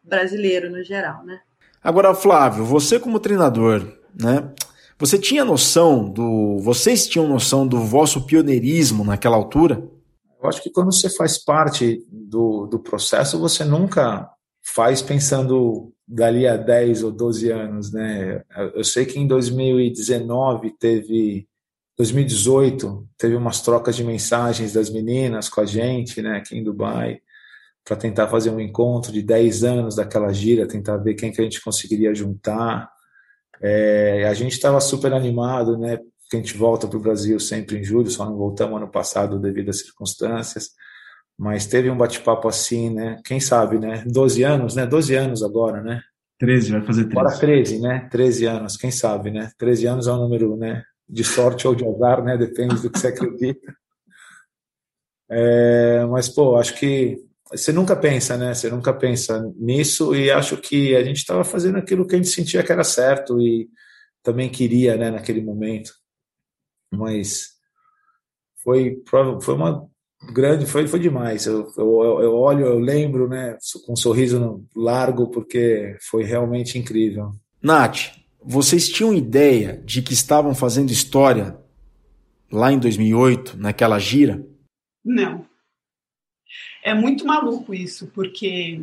brasileiro no geral, né? Agora, Flávio, você como treinador, né? Você tinha noção do. Vocês tinham noção do vosso pioneirismo naquela altura? Eu acho que quando você faz parte do, do processo, você nunca faz pensando dali a 10 ou 12 anos, né? Eu sei que em 2019 teve 2018 teve umas trocas de mensagens das meninas com a gente, né, aqui em Dubai, para tentar fazer um encontro de 10 anos daquela gira, tentar ver quem que a gente conseguiria juntar. É, a gente estava super animado, né? Que a gente volta para o Brasil sempre em julho, só não voltamos ano passado devido às circunstâncias. Mas teve um bate-papo assim, né? Quem sabe, né? 12 anos, né? 12 anos agora, né? 13, vai fazer 13. Agora 13, né? 13 anos, quem sabe, né? 13 anos é um número, né? De sorte ou de azar, né? Depende do que você *laughs* acredita. É, mas, pô, acho que você nunca pensa, né? Você nunca pensa nisso e acho que a gente estava fazendo aquilo que a gente sentia que era certo e também queria, né, naquele momento. Mas foi foi uma grande, foi foi demais. Eu, eu, eu olho, eu lembro, né, com um sorriso largo porque foi realmente incrível. Nath, vocês tinham ideia de que estavam fazendo história lá em 2008, naquela gira? Não é muito maluco isso, porque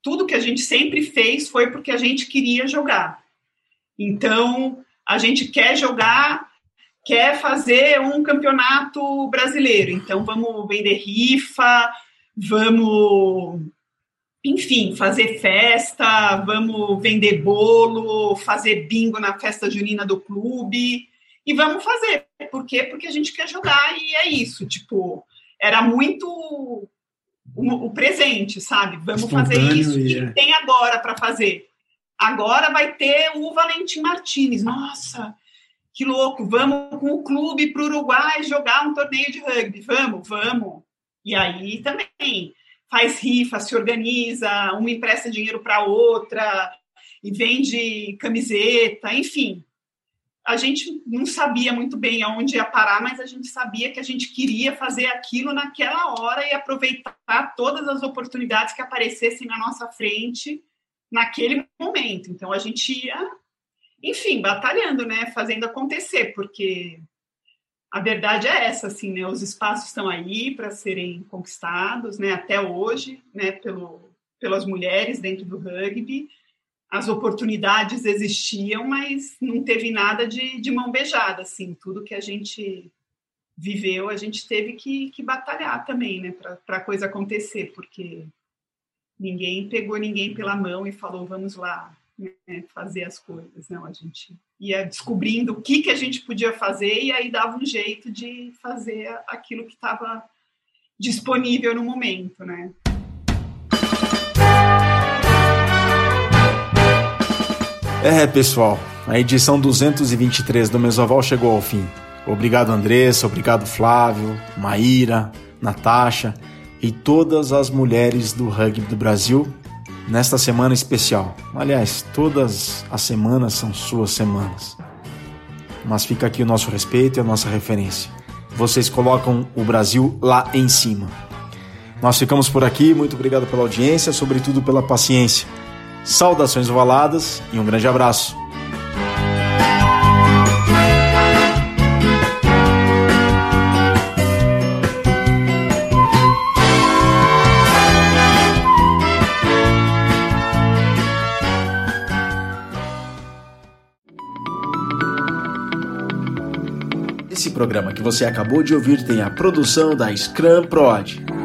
tudo que a gente sempre fez foi porque a gente queria jogar. Então, a gente quer jogar, quer fazer um campeonato brasileiro, então vamos vender rifa, vamos, enfim, fazer festa, vamos vender bolo, fazer bingo na festa junina do clube e vamos fazer. Por quê? Porque a gente quer jogar e é isso. Tipo, era muito o, o presente, sabe? Vamos fazer isso e é. tem agora para fazer. Agora vai ter o Valentim Martinez. Nossa, que louco! Vamos com o clube para o Uruguai jogar um torneio de rugby. Vamos, vamos. E aí também faz rifa, se organiza, uma empresta dinheiro para outra e vende camiseta, enfim a gente não sabia muito bem aonde ia parar, mas a gente sabia que a gente queria fazer aquilo naquela hora e aproveitar todas as oportunidades que aparecessem na nossa frente naquele momento. Então a gente ia, enfim, batalhando, né, fazendo acontecer, porque a verdade é essa, assim, né, os espaços estão aí para serem conquistados, né, até hoje, né, pelo, pelas mulheres dentro do rugby as oportunidades existiam, mas não teve nada de, de mão beijada, assim, tudo que a gente viveu, a gente teve que, que batalhar também, né, para a coisa acontecer, porque ninguém pegou ninguém pela mão e falou, vamos lá, né, fazer as coisas, não, a gente ia descobrindo o que, que a gente podia fazer e aí dava um jeito de fazer aquilo que estava disponível no momento, né. É, pessoal, a edição 223 do Mesoval chegou ao fim. Obrigado, Andressa, obrigado, Flávio, Maíra, Natasha e todas as mulheres do rugby do Brasil nesta semana especial. Aliás, todas as semanas são suas semanas. Mas fica aqui o nosso respeito e a nossa referência. Vocês colocam o Brasil lá em cima. Nós ficamos por aqui, muito obrigado pela audiência, sobretudo pela paciência. Saudações ovaladas e um grande abraço. Esse programa que você acabou de ouvir tem a produção da Scrum Prod.